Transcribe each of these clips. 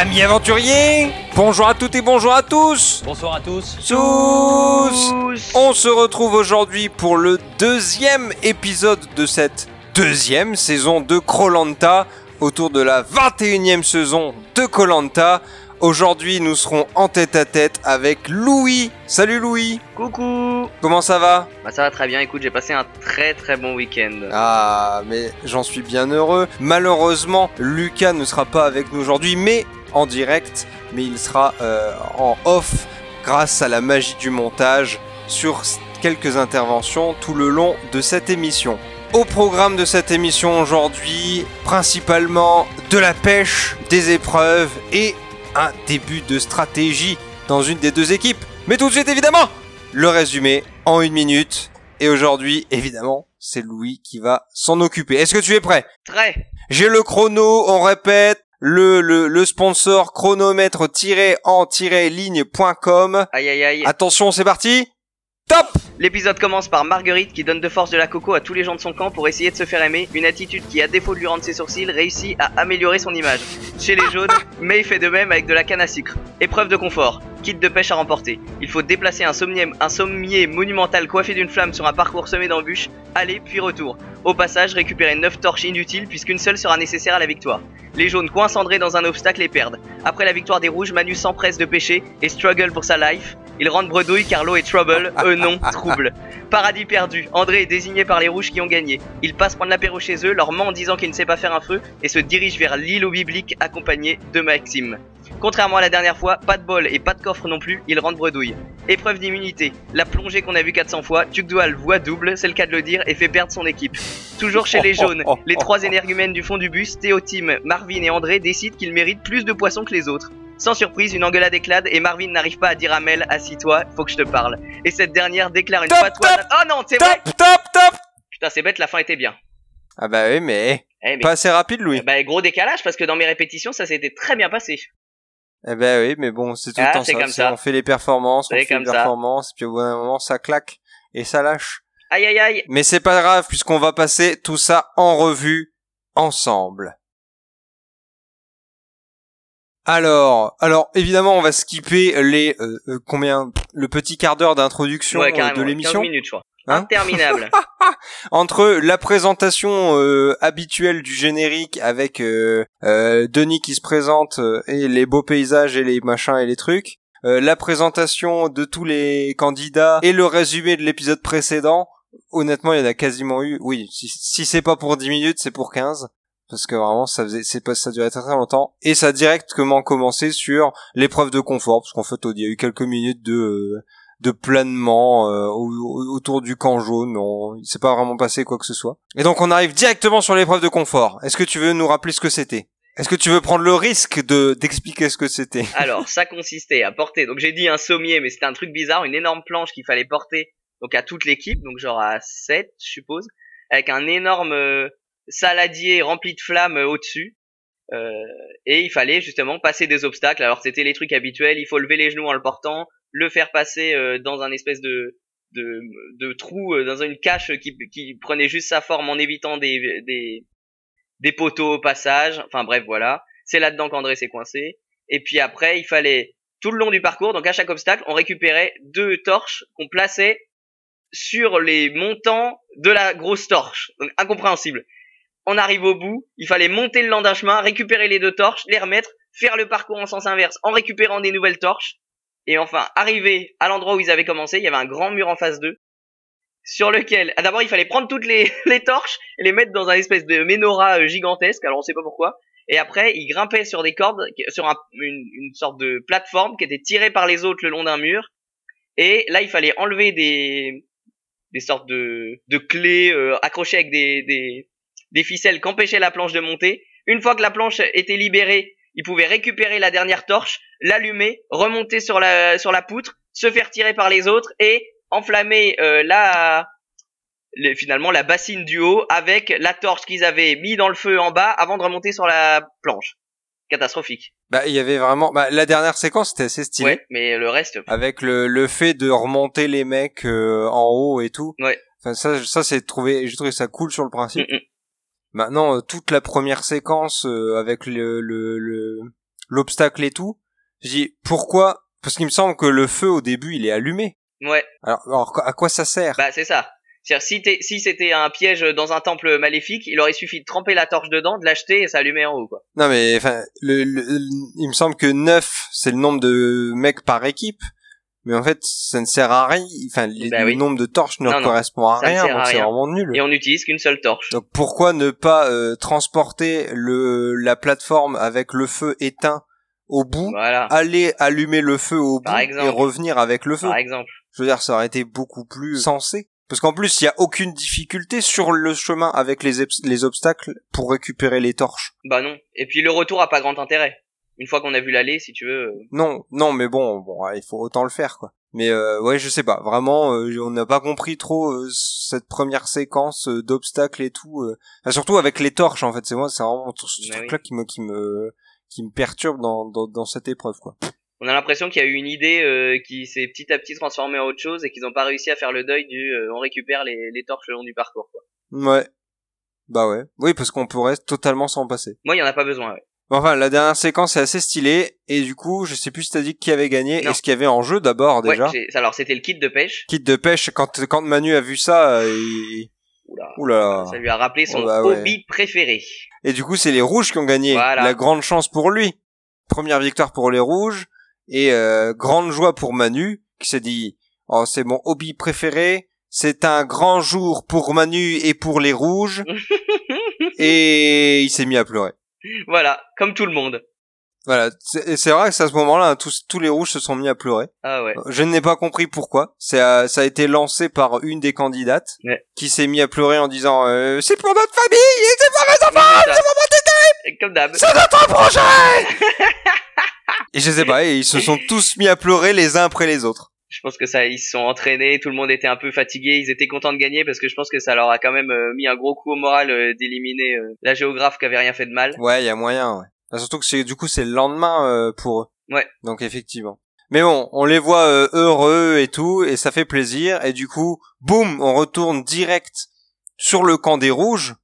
Amis aventuriers, bonjour à toutes et bonjour à tous. Bonsoir à tous. Tous. On se retrouve aujourd'hui pour le deuxième épisode de cette deuxième saison de Krolanta autour de la 21e saison de Kolanta. Aujourd'hui, nous serons en tête à tête avec Louis. Salut Louis. Coucou Comment ça va? Bah ça va très bien, écoute, j'ai passé un très très bon week-end. Ah, mais j'en suis bien heureux. Malheureusement, Lucas ne sera pas avec nous aujourd'hui, mais en direct, mais il sera euh, en off grâce à la magie du montage sur quelques interventions tout le long de cette émission. Au programme de cette émission aujourd'hui, principalement de la pêche, des épreuves et un début de stratégie dans une des deux équipes. Mais tout de suite évidemment, le résumé en une minute. Et aujourd'hui, évidemment, c'est Louis qui va s'en occuper. Est-ce que tu es prêt? Très J'ai le chrono, on répète. Le, le, le sponsor chronomètre-en-ligne.com. Aïe aïe aïe. Attention, c'est parti Top L'épisode commence par Marguerite qui donne de force de la coco à tous les gens de son camp pour essayer de se faire aimer, une attitude qui, à défaut de lui rendre ses sourcils, réussit à améliorer son image. Chez les jaunes, May fait de même avec de la canne à sucre. Épreuve de confort, kit de pêche à remporter. Il faut déplacer un sommier, un sommier monumental coiffé d'une flamme sur un parcours semé d'embûches, aller puis retour. Au passage, récupérer 9 torches inutiles puisqu'une seule sera nécessaire à la victoire. Les jaunes coincent André dans un obstacle et perdent. Après la victoire des rouges, Manu s'empresse de pêcher et struggle pour sa life. Il rentre bredouille car l'eau est trouble, eux non, trouble. Paradis perdu, André est désigné par les rouges qui ont gagné. Il passe prendre l'apéro chez eux, leur ment en disant qu'il ne sait pas faire un feu et se dirige vers l'îlot biblique accompagné de Maxime. Contrairement à la dernière fois, pas de bol et pas de coffre non plus, il rentre bredouille. Épreuve d'immunité, la plongée qu'on a vue 400 fois, Tugdual voit double, c'est le cas de le dire, et fait perdre son équipe. Toujours chez les jaunes, les trois énergumènes du fond du bus, Théotime, Marvin et André décident qu'ils méritent plus de poissons que les autres. Sans surprise, une engueulade éclate et Marvin n'arrive pas à dire à Mel Assis-toi, faut que je te parle. Et cette dernière déclare une Top, patois. top, Oh non, c'est vrai Top, top, top Putain, c'est bête, la fin était bien. Ah bah oui, mais Eh, mais... pas assez rapide, Louis. Bah, gros décalage parce que dans mes répétitions, ça s'était très bien passé. Eh ben oui, mais bon, c'est tout Ah, le temps c'est ça. comme c'est- ça. On fait les performances, on fait les performances, puis au bout d'un moment, ça claque et ça lâche. Aïe aïe aïe Mais c'est pas grave, puisqu'on va passer tout ça en revue ensemble. Alors, alors évidemment, on va skipper les euh, euh, combien le petit quart d'heure d'introduction Ouais, euh, de 15 l'émission minutes, je crois. Hein Interminable. entre la présentation euh, habituelle du générique avec euh, euh, Denis qui se présente euh, et les beaux paysages et les machins et les trucs, euh, la présentation de tous les candidats et le résumé de l'épisode précédent. Honnêtement, il y en a quasiment eu. Oui, si, si c'est pas pour 10 minutes, c'est pour 15 parce que vraiment ça faisait c'est pas ça durait très très longtemps et ça a directement commencé sur l'épreuve de confort parce qu'en fait il y a eu quelques minutes de euh, de planement euh, au- au- autour du camp jaune. On, il s'est pas vraiment passé quoi que ce soit. Et donc on arrive directement sur l'épreuve de confort. Est-ce que tu veux nous rappeler ce que c'était? Est-ce que tu veux prendre le risque de d'expliquer ce que c'était? Alors, ça consistait à porter, donc j'ai dit un sommier, mais c'était un truc bizarre, une énorme planche qu'il fallait porter donc à toute l'équipe, donc genre à 7, je suppose, avec un énorme euh, saladier rempli de flammes euh, au-dessus. Euh, et il fallait justement passer des obstacles. Alors c'était les trucs habituels, il faut lever les genoux en le portant, le faire passer euh, dans un espèce de de, trou, euh, dans une cache qui, prenait juste sa forme en évitant des, des, des poteaux au passage. Enfin bref, voilà. C'est là-dedans qu'André s'est coincé. Et puis après, il fallait tout le long du parcours, donc à chaque obstacle, on récupérait deux torches qu'on plaçait sur les montants de la grosse torche. Donc incompréhensible. On arrive au bout, il fallait monter le long d'un chemin, récupérer les deux torches, les remettre, faire le parcours en sens inverse en récupérant des nouvelles torches. Et enfin, arriver à l'endroit où ils avaient commencé, il y avait un grand mur en face d'eux, sur lequel, ah, d'abord il fallait prendre toutes les, torches et les mettre dans un espèce de menorah euh, gigantesque, alors on sait pas pourquoi. Et après, ils grimpaient sur des cordes, sur un- une, sorte de plateforme qui était tirée par les autres le long d'un mur. Et là, il fallait enlever des, des sortes de, de clés euh, accrochées avec des, des, des ficelles qu'empêchaient la planche de monter. Une fois que la planche était libérée, ils pouvaient récupérer la dernière torche, l'allumer, remonter sur la, sur la poutre, se faire tirer par les autres et enflammer euh, la, les- finalement la bassine du haut avec la torche qu'ils avaient mis dans le feu en bas avant de remonter sur la planche. Catastrophique. Bah, il y avait vraiment. Bah, la dernière séquence c'était assez stylé. Ouais, mais le reste, avec le, le fait de remonter les mecs euh, en haut et tout. Ouais. Enfin ça ça c'est trouvé j'ai trouvé ça cool sur le principe. Mm, mm. Maintenant euh, toute la première séquence euh, avec le, le le l'obstacle et tout. Je dis pourquoi? Parce qu'il me semble que le feu au début il est allumé. Ouais, Alors, alors, à quoi ça sert? Bah c'est ça. C'est-à-dire si, t'es- si c'était un piège dans un temple maléfique, il aurait suffi de tremper la torche dedans, de l'acheter et ça allumait en haut quoi. Non mais enfin, le, le- le- il me semble que 9 c'est le nombre de mecs par équipe. Mais en fait, ça ne sert à rien. Enfin, les- Bah le nombre de torches ne Non, correspond à rien, donc c'est vraiment nul. Et on n'utilise qu'une seule torche. Donc pourquoi ne pas euh, transporter le la plateforme avec le feu éteint au bout, Voilà, aller allumer le feu au bout exemple. et revenir avec le feu? Par exemple. Je veux dire, ça aurait été beaucoup plus sensé. Parce qu'en plus, il y a aucune difficulté sur le chemin avec les, les obstacles pour récupérer les torches. Bah non. Et puis le retour a pas grand intérêt. Une fois qu'on a vu l'aller, si tu veux. euh, Non, non, mais bon, bon, il faut autant le faire, quoi. Mais euh, ouais, je sais pas. Vraiment, euh, on n'a pas compris trop euh, cette première séquence euh, d'obstacles et tout. euh. Enfin, surtout avec les torches, en fait. C'est moi, c'est vraiment ce Mais truc-là qui me, qui me, qui me perturbe dans, dans, dans cette épreuve, quoi. On a l'impression qu'il y a eu une idée euh, qui s'est petit à petit transformée en autre chose et qu'ils n'ont pas réussi à faire le deuil du euh, on récupère les, les torches le long du parcours. Quoi. Ouais. Bah ouais. Oui, parce qu'on pourrait totalement s'en passer. Moi, il y en a pas besoin. Ouais. Bon, Enfin, la dernière séquence est assez stylée, et du coup, je sais plus si t'as dit qui avait gagné, Non. et ce qu'il y avait en jeu d'abord, déjà. alors c'était le kit de pêche. Kit de pêche, quand, quand Manu a vu ça, euh, il... Oula. Oula. Ça lui a rappelé son Oh bah ouais. hobby préféré. Et du coup, c'est les rouges qui ont gagné. Voilà. La grande chance pour lui. Première victoire pour les rouges, et euh, grande joie pour Manu, qui s'est dit, oh, c'est mon hobby préféré, c'est un grand jour pour Manu et pour les rouges, et il s'est mis à pleurer. Voilà, comme tout le monde. Voilà, c'est vrai que c'est à ce moment-là, hein, tous, tous les rouges se sont mis à pleurer. Ah ouais. Je n'ai pas compris pourquoi. C'est, euh, ça a été lancé par une des candidates Ouais. qui s'est mis à pleurer en disant euh, c'est pour notre famille, et c'est pour mes enfants, C'est ça. Et Comme d'hab. c'est notre projet. et je sais pas, et ils se sont tous mis à pleurer les uns après les autres. Je pense que ça, ils se sont entraînés, tout le monde était un peu fatigué, ils étaient contents de gagner parce que je pense que ça leur a quand même euh, mis un gros coup au moral euh, d'éliminer euh, la géographe qui avait rien fait de mal. Ouais, il y a moyen. Ouais. Surtout que c'est du coup c'est le lendemain euh, pour eux. Ouais. Donc effectivement. Mais bon, on les voit euh, heureux et tout, et ça fait plaisir. Et du coup, boum, on retourne direct sur le camp des rouges,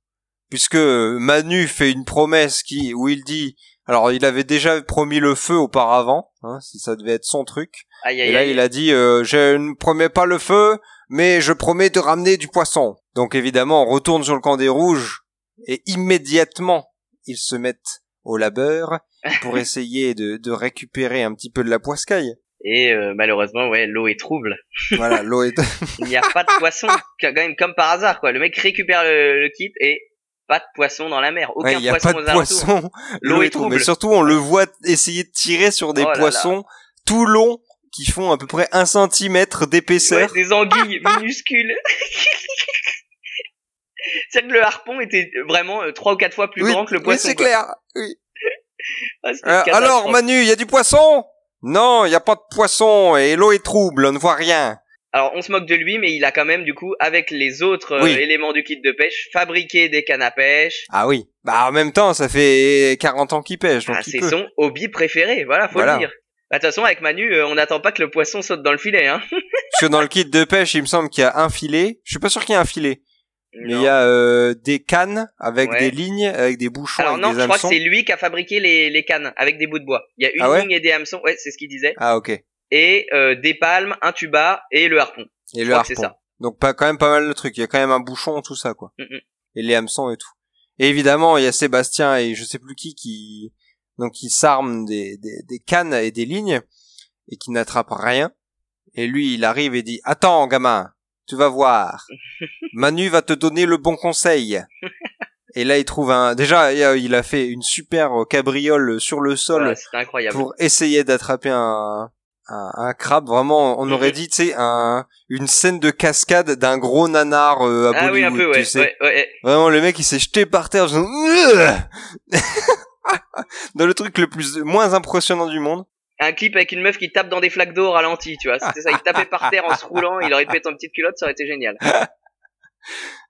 puisque Manu fait une promesse qui où il dit, alors il avait déjà promis le feu auparavant, hein, si ça devait être son truc. Aïe Et aïe là, aïe. il a dit, euh, je ne promets pas le feu, mais je promets de ramener du poisson. Donc évidemment, on retourne sur le camp des rouges, et immédiatement, ils se mettent au labeur pour essayer de, de récupérer un petit peu de la poiscaille. Et euh, malheureusement, ouais, l'eau est trouble. Voilà, l'eau est... Il n'y a pas de poisson, quand même comme par hasard quoi. Le mec récupère le, le kit et pas de poisson dans la mer. Aucun Ouais, il n'y a poisson pas de poisson. L'eau est trouble. Mais surtout, on le voit essayer de tirer sur des Oh là là. poissons tout longs qui font à peu près un centimètre d'épaisseur. Ouais, des anguilles minuscules. C'est que le harpon était vraiment euh, trois ou quatre fois plus oui, grand que le oui, poisson. c'est quoi. clair. Oui. Ah, Euh, alors, Manu, il y a du poisson? Non, il n'y a pas de poisson et l'eau est trouble, on ne voit rien. Alors on se moque de lui, mais il a quand même du coup, avec les autres euh, Oui. éléments du kit de pêche, fabriqué des cannes à pêche. Ah oui. Bah en même temps, ça fait 40 ans qu'il pêche, donc Ah, c'est son hobby préféré, voilà, faut Voilà. le dire. Bah, De toute façon, avec Manu, euh, on n'attend pas que le poisson saute dans le filet, hein. Parce que dans le kit de pêche, il me semble qu'il y a un filet. Je suis pas sûr qu'il y ait un filet. Mais il y a euh, des cannes avec Ouais. des lignes, avec des bouchons, Alors avec non, des je crois que c'est lui qui a fabriqué les, les cannes avec des bouts de bois. Il y a une Ah ouais ligne et des hameçons, ouais, c'est ce qu'il disait. Ah ok. Et euh, des palmes, un tuba et le harpon. Et Je le harpon. ça. Donc pas quand même pas mal de trucs. Il y a quand même un bouchon, tout ça quoi. Mm, mm. Et les hameçons et tout. Et évidemment, il y a Sébastien et je sais plus qui qui donc qui s'arment des, des, des cannes et des lignes et qui n'attrapent rien. Et lui, il arrive et dit "Attends, gamin, tu vas voir. Manu va te donner le bon conseil." Et là, il trouve un. Déjà, il a- fait une super cabriole sur le sol C'était incroyable. pour essayer d'attraper un, un, un crabe. Vraiment, on Mhm. aurait dit, tu sais, un, une scène de cascade d'un gros nanar euh, à ah oui, un Bollywood, peu, ouais. tu sais. ouais, ouais. Vraiment, le mec, il s'est jeté par terre. genre, Dans le truc le plus moins impressionnant du monde. Un clip avec une meuf qui tape dans des flaques d'eau au ralenti, tu vois. C'était ça, il tapait par terre en se roulant, il aurait pu être en petite culotte, ça aurait été génial.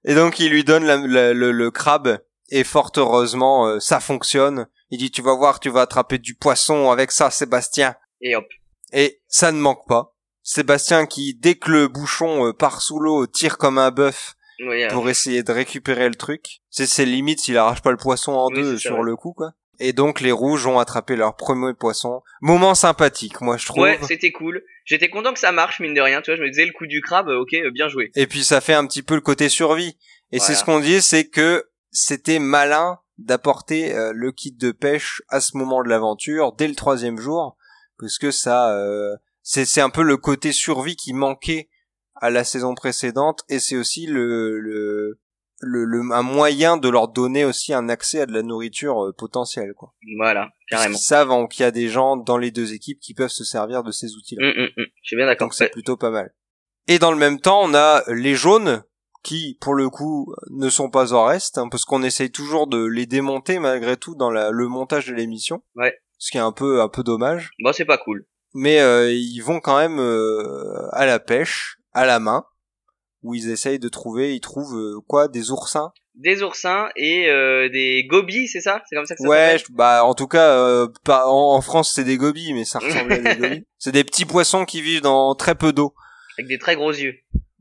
Et donc, il lui donne la- la- le, le crabe. Et fort heureusement, euh, ça fonctionne. Il dit, tu vas voir, tu vas attraper du poisson avec ça, Sébastien. Et hop. Et ça ne manque pas. Sébastien qui, dès que le bouchon euh, part sous l'eau, tire comme un bœuf Oui, euh, pour essayer de récupérer le truc. C'est ses limites s'il arrache pas le poisson en Oui, deux sur le coup, quoi. Et donc les rouges ont attrapé leur premier poisson. Moment sympathique, moi je trouve. Ouais, c'était cool. J'étais content que ça marche, mine de rien. Tu vois, je me disais le coup du crabe, ok, euh, bien joué. Et puis ça fait un petit peu le côté survie. Et c'est ce qu'on dit, c'est que c'était malin d'apporter euh, le kit de pêche à ce moment de l'aventure, dès le troisième jour, parce que ça, euh, c'est un peu le côté survie qui manquait à la saison précédente, et c'est aussi le, le le, un moyen de leur donner aussi un accès à de la nourriture euh, potentielle quoi. Voilà, carrément. Ils savent qu'il y a des gens dans les deux équipes qui peuvent se servir de ces outils-là. Hum, hum. Je suis bien d'accord. Donc c'est plutôt pas mal. Et dans le même temps, on a les jaunes qui, pour le coup, ne sont pas en reste, hein, parce qu'on essaye toujours de les démonter malgré tout dans la, le montage de l'émission. Ouais. Ce qui est un peu un peu dommage. Bon, c'est pas cool. Mais euh, ils vont quand même euh, à la pêche, à la main où ils essayent de trouver, ils trouvent euh, quoi Des oursins Des oursins et euh, des gobies, c'est ça? C'est comme ça que ça Ouais, bah en tout cas, euh, pas, en, France c'est des gobies, mais ça ressemble à des gobies. C'est des petits poissons qui vivent dans très peu d'eau. Avec des très gros yeux.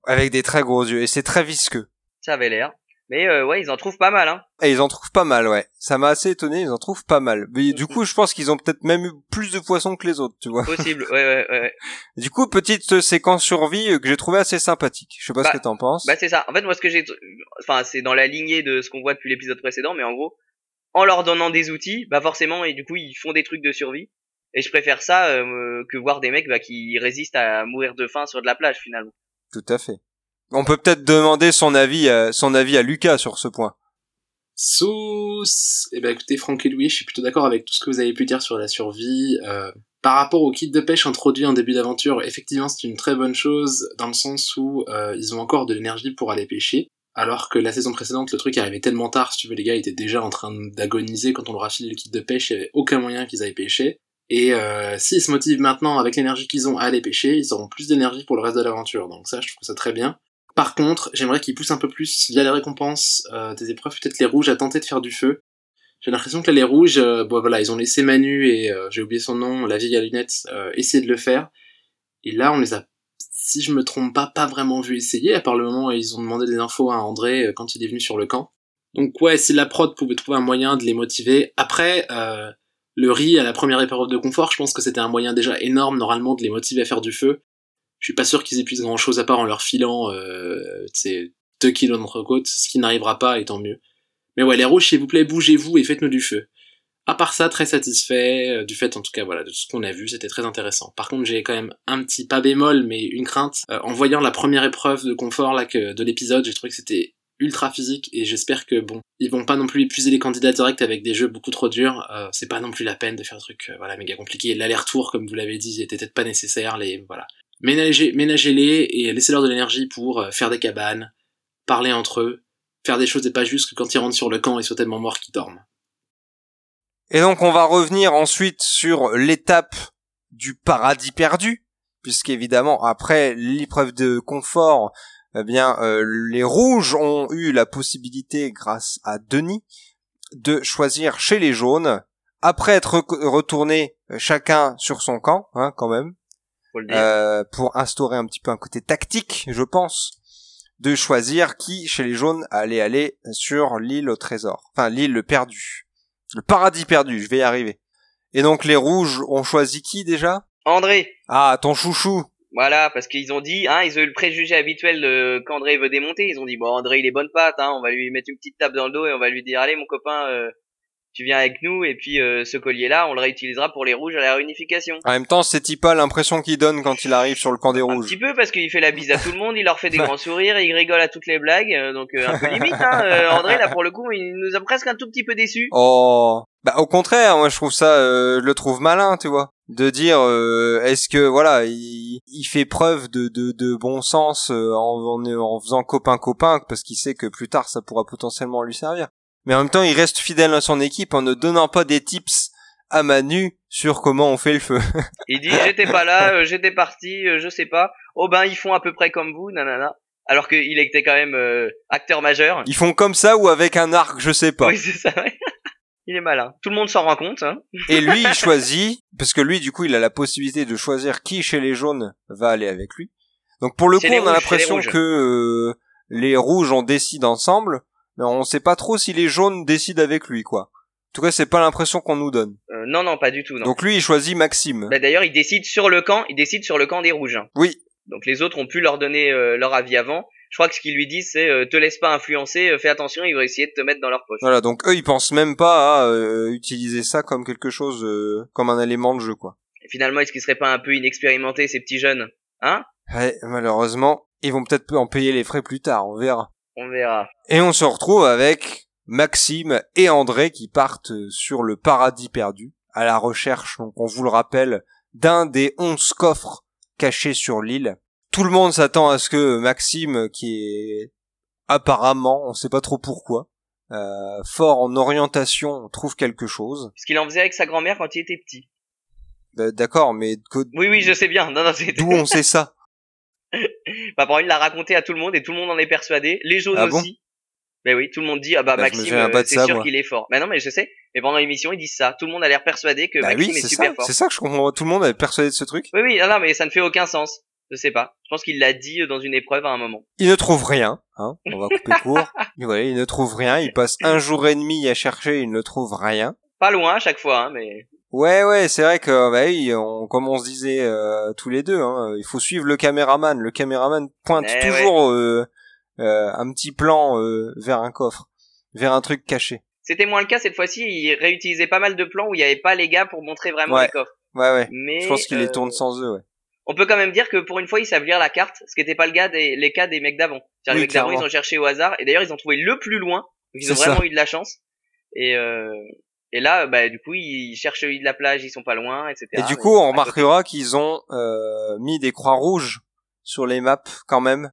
Avec des très gros yeux, et c'est très visqueux. Ça avait l'air. Mais euh, ouais, ils en trouvent pas mal, hein. Et ils en trouvent pas mal, ouais. Ça m'a assez étonné, ils en trouvent pas mal. Mais du coup, je pense qu'ils ont peut-être même eu plus de poissons que les autres, tu vois. Possible, ouais, ouais, ouais. Du coup, petite séquence survie euh, que j'ai trouvé assez sympathique. Je sais pas ce bah, que t'en penses. Bah c'est ça. En fait, moi, ce que j'ai, enfin, c'est dans la lignée de ce qu'on voit depuis l'épisode précédent, mais en gros, en leur donnant des outils, bah forcément, et du coup, ils font des trucs de survie. Et je préfère ça euh, que voir des mecs bah, qui résistent à mourir de faim sur de la plage finalement. Tout à fait. On peut peut-être demander son avis, à, son avis à Lucas sur ce point. Sous, eh ben écoutez Franck et Louis, je suis plutôt d'accord avec tout ce que vous avez pu dire sur la survie. Euh, par rapport au kit de pêche introduit en début d'aventure, effectivement c'est une très bonne chose dans le sens où euh, ils ont encore de l'énergie pour aller pêcher. Alors que la saison précédente, le truc arrivait tellement tard, si tu veux, les gars étaient déjà en train d'agoniser quand on leur a filé le kit de pêche, il n'y avait aucun moyen qu'ils aillent pêcher. Et euh, s'ils se motivent maintenant avec l'énergie qu'ils ont à aller pêcher, ils auront plus d'énergie pour le reste de l'aventure. Donc ça, je trouve ça très bien. Par contre, j'aimerais qu'ils poussent un peu plus via les récompenses euh, des épreuves, peut-être les rouges à tenter de faire du feu. J'ai l'impression que là, les rouges, euh, bon voilà, ils ont laissé Manu et euh, j'ai oublié son nom, la vieille à lunettes, essayer de le faire. Et là, on les a, si je me trompe pas, pas vraiment vu essayer, à part le moment où ils ont demandé des infos à André quand il est venu sur le camp. Donc ouais, si la prod pouvait trouver un moyen de les motiver. Après, le riz à la première épreuve de confort, je pense que c'était un moyen déjà énorme normalement de les motiver à faire du feu je suis pas sûr qu'ils épuisent grand chose à part en leur filant euh, 2 kilos d'entrecôte, ce qui n'arrivera pas et tant mieux. Mais ouais, les rouges, s'il vous plaît, bougez-vous et faites-nous du feu. À part ça, très satisfait euh, du fait, en tout cas, voilà, de ce qu'on a vu, c'était très intéressant. Par contre, j'ai quand même un petit pas bémol, mais une crainte. Euh, en voyant la première épreuve de confort là que de l'épisode, j'ai trouvé que c'était ultra physique et j'espère que bon, ils vont pas non plus épuiser les candidats directs avec des jeux beaucoup trop durs. Euh, c'est pas non plus la peine de faire un truc voilà méga compliqué. L'aller-retour, comme vous l'avez dit, était peut-être pas nécessaire. Les voilà, Ménagez, ménagez-les et laissez-leur de l'énergie pour euh, faire des cabanes, parler entre eux, faire des choses et pas juste que quand ils rentrent sur le camp, ils soient tellement morts qu'ils dorment. Et donc on va revenir ensuite sur l'étape du paradis perdu, puisqu'évidemment après l'épreuve de confort, eh bien euh, les rouges ont eu la possibilité grâce à Denis de choisir chez les jaunes après être retournés chacun sur son camp, hein, quand même, euh, pour instaurer un petit peu un côté tactique, je pense, de choisir qui, chez les jaunes, allait aller sur l'île au trésor. Enfin, l'île perdue. Le paradis perdu, je vais y arriver. Et donc les rouges ont choisi qui déjà? André. Ah, ton chouchou. Voilà, parce qu'ils ont dit, hein, ils ont eu le préjugé habituel qu'André veut démonter. Ils ont dit, bon, André, il est bonne patte, hein, on va lui mettre une petite tape dans le dos et on va lui dire, allez, mon copain, euh, tu viens avec nous et puis euh, ce collier là on le réutilisera pour les rouges à la réunification. En même temps c'est pas l'impression qu'il donne quand il arrive sur le camp des rouges. Un petit peu parce qu'il fait la bise à tout le monde, il leur fait des grands sourires, il rigole à toutes les blagues, euh, donc euh, un peu limite hein. André là pour le coup il nous a presque un tout petit peu déçus. Oh bah au contraire moi je trouve ça je le trouve malin tu vois de dire est-ce que voilà il, il, fait preuve de, de, de bon sens en, en, en faisant copain copain parce qu'il sait que plus tard ça pourra potentiellement lui servir mais en même temps, il reste fidèle à son équipe en ne donnant pas des tips à Manu sur comment on fait le feu. il dit j'étais pas là, euh, j'étais parti, euh, je sais pas. Oh ben ils font à peu près comme vous, nanana. Alors qu'il était quand même euh, acteur majeur. Ils font comme ça ou avec un arc, je sais pas. Oui c'est ça. il est malin. Tout le monde s'en rend compte. Hein. Et lui il choisit parce que lui du coup il a la possibilité de choisir qui chez les jaunes va aller avec lui. Donc pour le coup on a l'impression que les rouges on décide ensemble mais on sait pas trop si les jaunes décident avec lui, quoi. tout cas, c'est pas l'impression qu'on nous donne. Euh, non, non, pas du tout. Non. Donc lui, il choisit Maxime. Bah, D'ailleurs, il décide sur le camp, il décide sur le camp des rouges. hein. Oui. Donc les autres ont pu leur donner euh, leur avis avant. Je crois que ce qu'ils lui disent, c'est euh, te laisse pas influencer, euh, fais attention, ils vont essayer de te mettre dans leur poche. Voilà, donc eux, ils pensent même pas à euh, utiliser ça comme quelque chose, euh, comme un élément de jeu, quoi. Et finalement, est-ce qu'ils seraient pas un peu inexpérimentés ces petits jeunes Hein? Ouais, malheureusement, ils vont peut-être en payer les frais plus tard, on verra. On verra. Et on se retrouve avec Maxime et André qui partent sur le paradis perdu, à la recherche, donc on vous le rappelle, d'un des onze coffres cachés sur l'île. Tout le monde s'attend à ce que Maxime, qui est apparemment, on sait pas trop pourquoi, euh, fort en orientation, trouve quelque chose. Ce qu'il en faisait avec sa grand-mère quand il était petit. Euh, D'accord, mais que- Oui, oui, je sais bien. Non, non, d'où on sait ça? Papa, il l'a raconté à tout le monde et tout le monde en est persuadé. Les jaunes Ah bon aussi. Mais oui, tout le monde dit ah bah, Bah, Maxime, euh, c'est sûr qu'il est fort. Mais non, mais je sais. Mais pendant l'émission, ils disent ça. Tout le monde a l'air persuadé que Bah Maxime oui, est c'est super ça, fort. c'est ça que je comprends. Tout le monde est persuadé de ce truc. Oui, oui, non, non, mais ça ne fait aucun sens. Je sais pas. Je pense qu'il l'a dit euh, dans une épreuve à un moment. Il ne trouve rien, hein. On va couper court. Il ne trouve rien. Il passe un jour et demi à chercher, il ne trouve rien. Pas loin à chaque fois, hein, mais Ouais, ouais, c'est vrai que, bah oui, on, comme on se disait euh, tous les deux, hein, il faut suivre le caméraman. Le caméraman pointe Eh toujours euh, euh, un petit plan euh, vers un coffre, vers un truc caché. c'était moins le cas cette fois-ci. Il réutilisait pas mal de plans où il n'y avait pas les gars pour montrer vraiment Ouais. les coffres. Ouais, ouais. Mais Je pense qu'il les euh, tourne sans eux, ouais. On peut quand même dire que pour une fois, ils savent lire la carte, ce qui n'était pas le cas des les cas des mecs d'avant. Oui, les mecs d'avant, ils ont cherché au hasard et d'ailleurs ils ont trouvé le plus loin. Donc ils ont vraiment ça. eu de la chance. Et euh, et là, bah du coup, ils cherchent de la plage, ils sont pas loin, etc. Et du coup, on remarquera qu'ils ont euh, mis des croix rouges sur les maps quand même,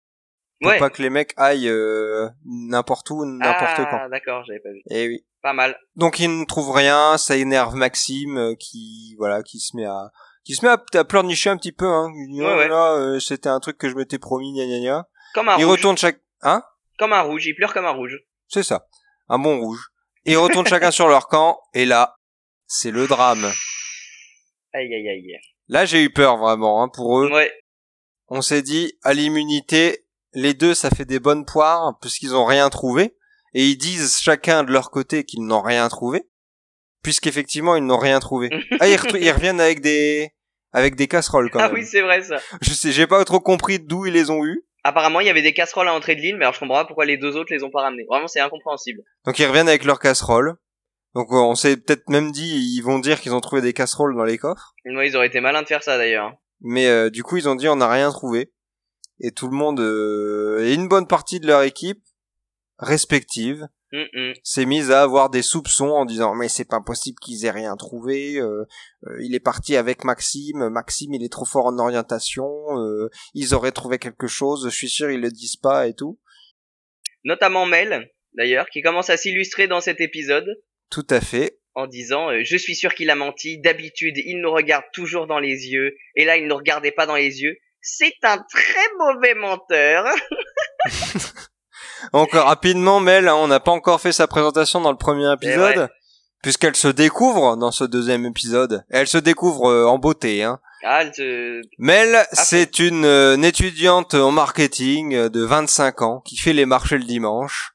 pour ouais. pas que les mecs aillent euh, n'importe où, n'importe ah, quand. d'accord, j'avais pas vu. Et oui. Pas mal. Donc il ne trouve rien, ça énerve Maxime euh, qui voilà qui se met à qui se met à, à pleurnicher un petit peu hein. Ouais, oh ouais. là, euh, c'était un truc que je m'étais promis gna gna gna. Comme un Il rouge. retourne chaque hein? Comme un rouge. Il pleure comme un rouge. C'est ça. Un bon rouge. Ils retournent chacun sur leur camp et là, c'est le drame. Aïe aïe aïe. Là, j'ai eu peur vraiment hein, pour eux. Ouais. On s'est dit à l'immunité, les deux ça fait des bonnes poires puisqu'ils ont rien trouvé et ils disent chacun de leur côté qu'ils n'ont rien trouvé puisqu'effectivement ils n'ont rien trouvé. Ah, ils, reviennent avec des avec des casseroles quand Ah même. oui, c'est vrai ça. Je sais, j'ai pas trop compris d'où ils les ont eu. Apparemment, il y avait des casseroles à l'entrée de l'île, mais alors je comprends pas pourquoi les deux autres les ont pas ramenés. Vraiment, c'est incompréhensible. Donc ils reviennent avec leurs casseroles. Donc euh, on s'est peut-être même dit ils vont dire qu'ils ont trouvé des casseroles dans les coffres, Moi, ils auraient été malins de faire ça d'ailleurs. mais euh, du coup ils ont dit on n'a rien trouvé. Et tout le monde euh, et une bonne partie de leur équipe respective Hum, hum. s'est mise à avoir des soupçons en disant mais c'est pas possible qu'ils aient rien trouvé. euh, euh, il est parti avec Maxime. Maxime il est trop fort en orientation. euh, ils auraient trouvé quelque chose. Je suis sûr ils le disent pas et tout. Notamment Mel, d'ailleurs, qui commence à s'illustrer dans cet épisode Tout à fait. en disant euh, Je suis sûr qu'il a menti. D'habitude, il nous regarde toujours dans les yeux. Et là, il ne nous regardait pas dans les yeux. C'est un très mauvais menteur. Encore rapidement, Mel, hein, on n'a pas encore fait sa présentation dans le premier épisode, Eh ouais. puisqu'elle se découvre dans ce deuxième épisode. Elle se découvre euh, en beauté. Hein. Ah, Mel, c'est une, euh, une étudiante en marketing euh, de 25 ans qui fait les marchés le dimanche.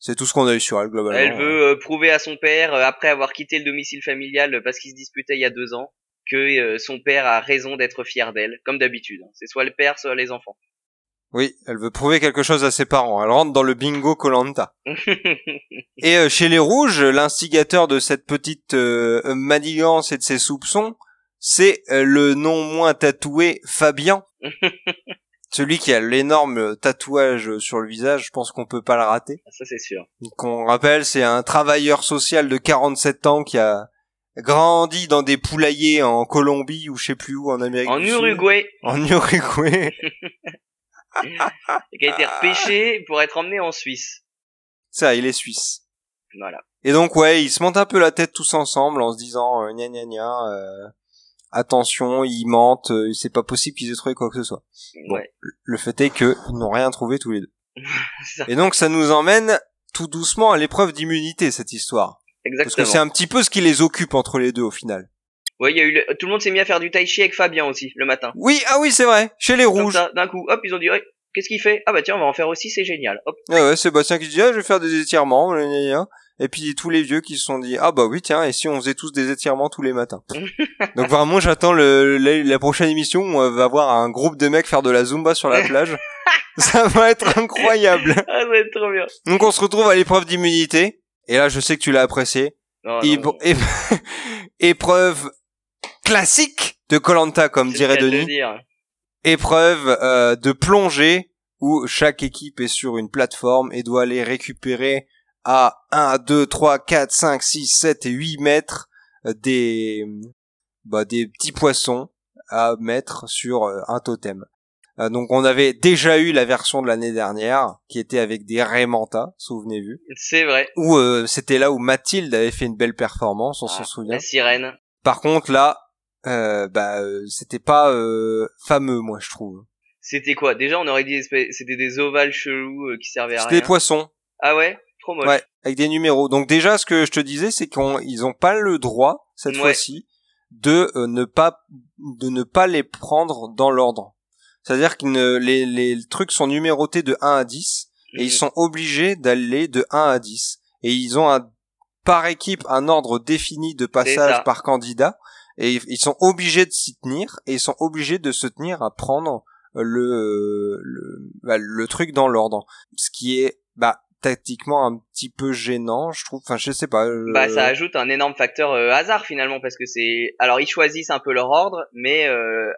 C'est tout ce qu'on a eu sur elle globalement. elle veut euh, prouver à son père, euh, après avoir quitté le domicile familial parce qu'il se disputait il y a deux ans, que euh, son père a raison d'être fier d'elle, comme d'habitude. hein. C'est soit le père, soit les enfants. Oui, elle veut prouver quelque chose à ses parents. Elle rentre dans le bingo Colanta. Et euh, chez les Rouges, l'instigateur de cette petite euh, manigance et de ses soupçons, c'est euh, le non moins tatoué Fabien. Celui qui a l'énorme tatouage sur le visage, je pense qu'on peut pas le rater. Ça, c'est sûr. Qu'on rappelle, c'est un travailleur social de 47 ans qui a grandi dans des poulaillers en Colombie ou je sais plus où en Amérique En du Sud. Uruguay, En Uruguay. et qui a été repêché pour être emmené en Suisse. Ça, il est suisse. Voilà. Et donc ouais, ils se montent un peu la tête tous ensemble en se disant euh, gna gna gna, euh, attention, ils mentent, euh, c'est pas possible qu'ils aient trouvé quoi que ce soit. Bon. Ouais. Le fait est que ils n'ont rien trouvé tous les deux. Et donc ça nous emmène tout doucement à l'épreuve d'immunité cette histoire, parce que Exactement. c'est un petit peu ce qui les occupe entre les deux au final. Ouais, il y a eu le- tout le monde s'est mis à faire du tai chi avec Fabien aussi le matin. Oui, ah oui, c'est vrai, chez les Comme rouges. ça, d'un coup, hop, ils ont dit, qu'est-ce qu'il fait? Ah bah tiens, on va en faire aussi, c'est génial. Hop. Ah ouais, Sébastien qui dit ah, je vais faire des étirements, gna gna gna. et puis tous les vieux qui se sont dit ah bah oui tiens et si on faisait tous des étirements tous les matins? Donc vraiment j'attends le, la, la prochaine émission où on va voir un groupe de mecs faire de la zumba sur la plage. Ça va être incroyable. Ah, ça va être trop bien. Donc on se retrouve à l'épreuve d'immunité et là je sais que tu l'as apprécié. Non, épreuve classique de Colanta comme dirait de Denis. épreuve euh, de plongée où chaque équipe est sur une plateforme et doit aller récupérer à 1, 2, 3, 4, 5, 6, 7 et 8 mètres euh, des, bah, des petits poissons à mettre sur euh, un totem. Euh, donc on avait déjà eu la version de l'année dernière qui était avec des Raymanta, souvenez-vous, C'est vrai. où euh, c'était là où Mathilde avait fait une belle performance, on s'en Ah, souvient. La sirène. Par contre là, euh, bah euh, c'était pas euh, fameux moi je trouve. C'était quoi? Déjà, on aurait dit c'était des ovales chelous euh, qui servaient à C'était rien. des poissons. Ah ouais? Trop moche. Ouais, avec des numéros. Donc déjà, ce que je te disais, c'est qu'ils ont pas le droit cette Ouais. fois-ci de euh, ne pas de ne pas les prendre dans l'ordre. C'est-à-dire que les, les trucs sont numérotés de 1 à 10 et ils Mhm. sont obligés d'aller de 1 à 10 et ils ont un par équipe un ordre défini de passage par candidat et ils- sont obligés de s'y tenir et ils sont obligés de se tenir à prendre le le, bah, le truc dans l'ordre ce qui est bah tactiquement un petit peu gênant je trouve enfin je sais pas euh, Bah ça ajoute un énorme facteur euh, hasard finalement parce que c'est alors ils choisissent un peu leur ordre mais euh,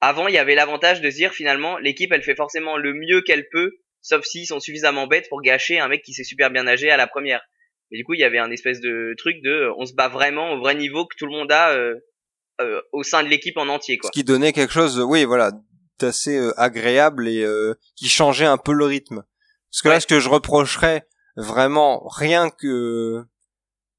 avant il y avait l'avantage de dire finalement l'équipe elle fait forcément le mieux qu'elle peut sauf s'ils sont suffisamment bêtes pour gâcher un mec qui sait super bien nager à la première. Et du coup il y avait un espèce de truc de euh, on se bat vraiment au vrai niveau que tout le monde a euh, euh, au sein de l'équipe en entier quoi. ce qui donnait quelque chose oui voilà d'assez euh, agréable et euh, qui changeait un peu le rythme parce que là ce que je reprocherais vraiment rien que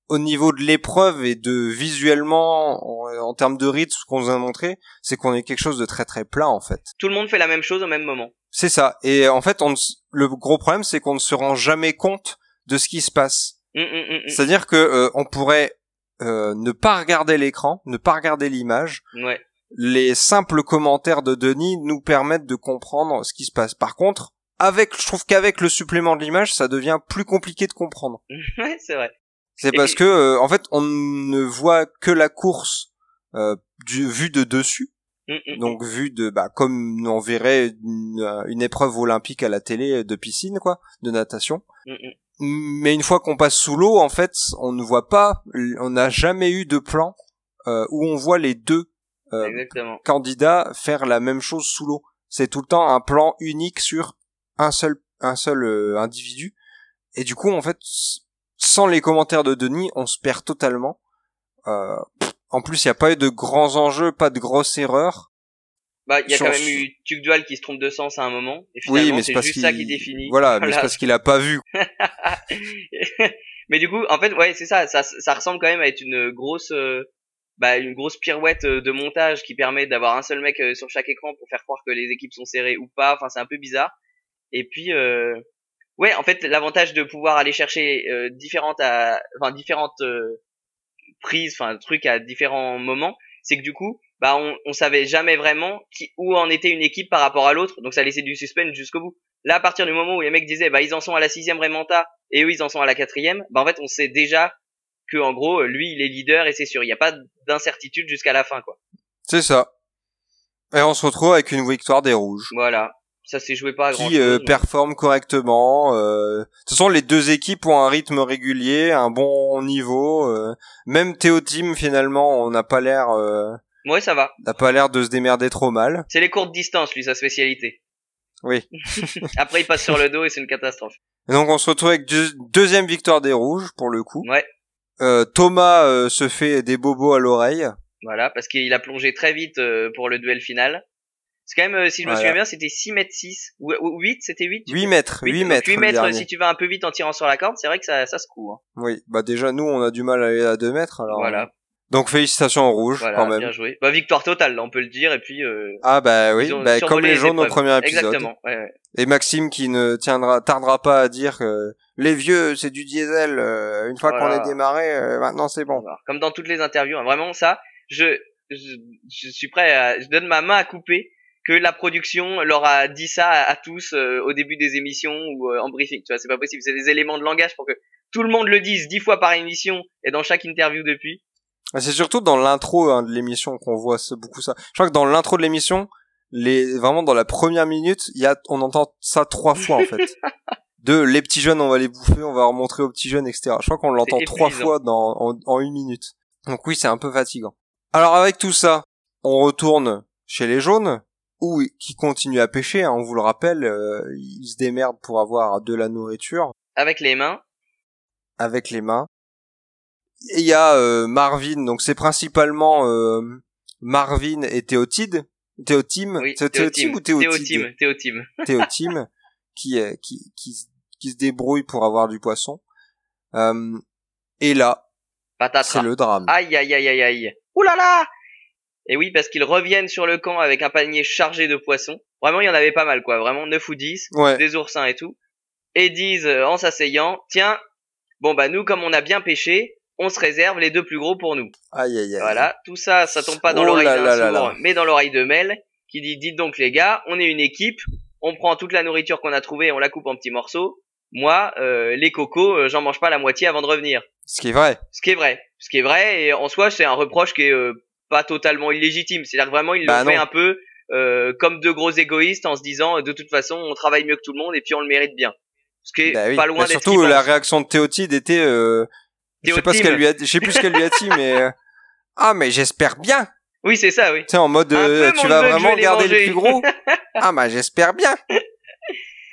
au niveau de l'épreuve et de visuellement en, en termes de rythme ce qu'on nous a montré c'est qu'on est quelque chose de très très plat en fait Tout le monde fait la même chose au même moment. c'est ça et en fait on le gros problème c'est qu'on ne se rend jamais compte de ce qui se passe hum, hum, hum. c'est-à-dire que euh, on pourrait euh, ne pas regarder l'écran ne pas regarder l'image Ouais. les simples commentaires de Denis nous permettent de comprendre ce qui se passe. Par contre, avec, je trouve qu'avec le supplément de l'image, ça devient plus compliqué de comprendre. ouais, c'est vrai. C'est parce puis- que, euh, en fait, on ne voit que la course euh, du, vue de dessus, Hum, hum, donc vue de, bah, comme on verrait une, euh, une épreuve olympique à la télé de piscine, quoi, de natation. Mais une fois qu'on passe sous l'eau, en fait, on ne voit pas, on n'a jamais eu de plan euh, où on voit les deux euh, candidats faire la même chose sous l'eau. C'est tout le temps un plan unique sur un seul un seul euh, individu. Et du coup, en fait, sans les commentaires de Denis, on se perd totalement. Euh, en plus, il n'y a pas eu de grands enjeux, pas de grosses erreurs. Bah, il y a quand même eu Tuc Dual qui se trompe de sens à un moment. Et Oui, finalement, mais c'est juste qu'il ça qui définit. Voilà, mais c'est parce qu'il a pas vu. mais du coup, en fait, ouais, c'est ça, ça. Ça ressemble quand même à être une grosse, euh, bah, une grosse pirouette euh, de montage qui permet d'avoir un seul mec euh, sur chaque écran pour faire croire que les équipes sont serrées ou pas. Enfin, c'est un peu bizarre. Et puis, euh, ouais, en fait, l'avantage de pouvoir aller chercher euh, différentes, à, enfin, différentes euh, prises, enfin, trucs à différents moments, c'est que du coup, bah, on, on savait jamais vraiment qui, où en était une équipe par rapport à l'autre. Donc, ça laissait du suspense jusqu'au bout. Là, à partir du moment où les mecs disaient, bah, ils en sont à la sixième Raymanta et eux, ils en sont à la quatrième, bah, en fait, on sait déjà que, en gros, lui, il est leader et c'est sûr. Il n'y a pas d'incertitude jusqu'à la fin, quoi. C'est ça. Et on se retrouve avec une victoire des rouges. Voilà. Ça s'est joué pas à grand qui euh, chose. performe correctement. Euh... De toute façon, les deux équipes ont un rythme régulier, un bon niveau. euh. Même Théo Team, finalement, on n'a pas l'air, Ouais, ça va. n'a pas l'air de se démerder trop mal. C'est les courtes distances, lui, sa spécialité. Oui. Après, il passe sur le dos et c'est une catastrophe. Et donc, on se retrouve avec deux- deuxième victoire des rouges pour le coup. Ouais. Euh, Thomas euh, se fait des bobos à l'oreille. Voilà, parce qu'il a plongé très vite euh, pour le duel final. C'est quand même, euh, si je me Voilà. souviens bien, c'était 6 mètres 6. Ou, ou 8, c'était 8 8 mètres, 8 donc mètres. 8 le mètres, si tu vas un peu vite en tirant sur la corde, c'est vrai que ça, ça se court. hein. Oui. Bah déjà, nous, on a du mal à aller à 2 mètres. Alors. Voilà, Donc félicitations rouges voilà, quand même. bien joué. Bah, victoire totale, là, on peut le dire, et puis... Euh, Ah bah oui, bah, comme les jaunes au premier épisode. Exactement, ouais, ouais. Et Maxime qui ne tiendra tardera pas à dire que les vieux c'est du diesel. euh, une fois Voilà. qu'on est démarré, euh, maintenant c'est bon. Comme dans toutes les interviews, hein. vraiment ça, je, je, je suis prêt à, je donne ma main à couper que la production leur a dit ça à, à tous euh, au début des émissions ou euh, en briefing. Tu vois, c'est pas possible. C'est des éléments de langage pour que tout le monde le dise dix fois par émission et dans chaque interview depuis. Ah, C'est surtout dans l'intro hein, de l'émission qu'on voit beaucoup ça. Je crois que dans l'intro de l'émission, les vraiment dans la première minute, il y a on entend ça trois fois en fait. De les petits jeunes, on va les bouffer, on va leur montrer aux petits jeunes, etc. Je crois qu'on l'entend trois fois dans en, en une minute. Donc oui, c'est un peu fatigant. Alors avec tout ça, on retourne chez les jaunes où qui continuent à pêcher. hein, on vous le rappelle, euh, ils se démerdent pour avoir de la nourriture Avec les mains. avec les mains. Et il y a euh, Marvin, donc c'est principalement euh, Marvin et Théotide. Théotime Oui, Théotime ou Théotide Théotime. Théotime. Théotime, qui, euh, qui, qui, qui se débrouille pour avoir du poisson. Euh, et là, c'est le drame. Aïe, aïe, aïe, aïe, aïe. Ouh là là Et oui, parce qu'ils reviennent sur le camp avec un panier chargé de poissons. Vraiment, il y en avait pas mal, quoi. Vraiment, 9 ou 10. Ouais, Des oursins et tout. Et disent, euh, en s'asseyant, tiens, bon bah nous, comme on a bien pêché, on se réserve les deux plus gros pour nous. aïe aïe aïe. Voilà, tout ça, ça tombe pas dans Oh l'oreille d'un sourd, mais dans l'oreille de Mel, qui dit, dites donc les gars, on est une équipe, on prend toute la nourriture qu'on a trouvée, on la coupe en petits morceaux. Moi, euh, les cocos, euh, j'en mange pas la moitié avant de revenir. Ce qui est vrai. Ce qui est vrai. Ce qui est vrai, et en soi, c'est un reproche qui est euh, pas totalement illégitime. C'est-à-dire que vraiment, Bah le fait non. un peu euh, comme deux gros égoïstes en se disant, de toute façon, on travaille mieux que tout le monde et puis on le mérite bien. Ce qui est Bah oui. pas loin Bah, d'être surtout la réaction de Théotide était euh, je sais pas ce qu'elle lui a je sais plus ce qu'elle lui a dit mais euh, ah mais j'espère bien Oui, c'est ça, oui. Tu sais, en mode, euh, tu vas vraiment vais garder le plus gros Ah, bah, j'espère bien.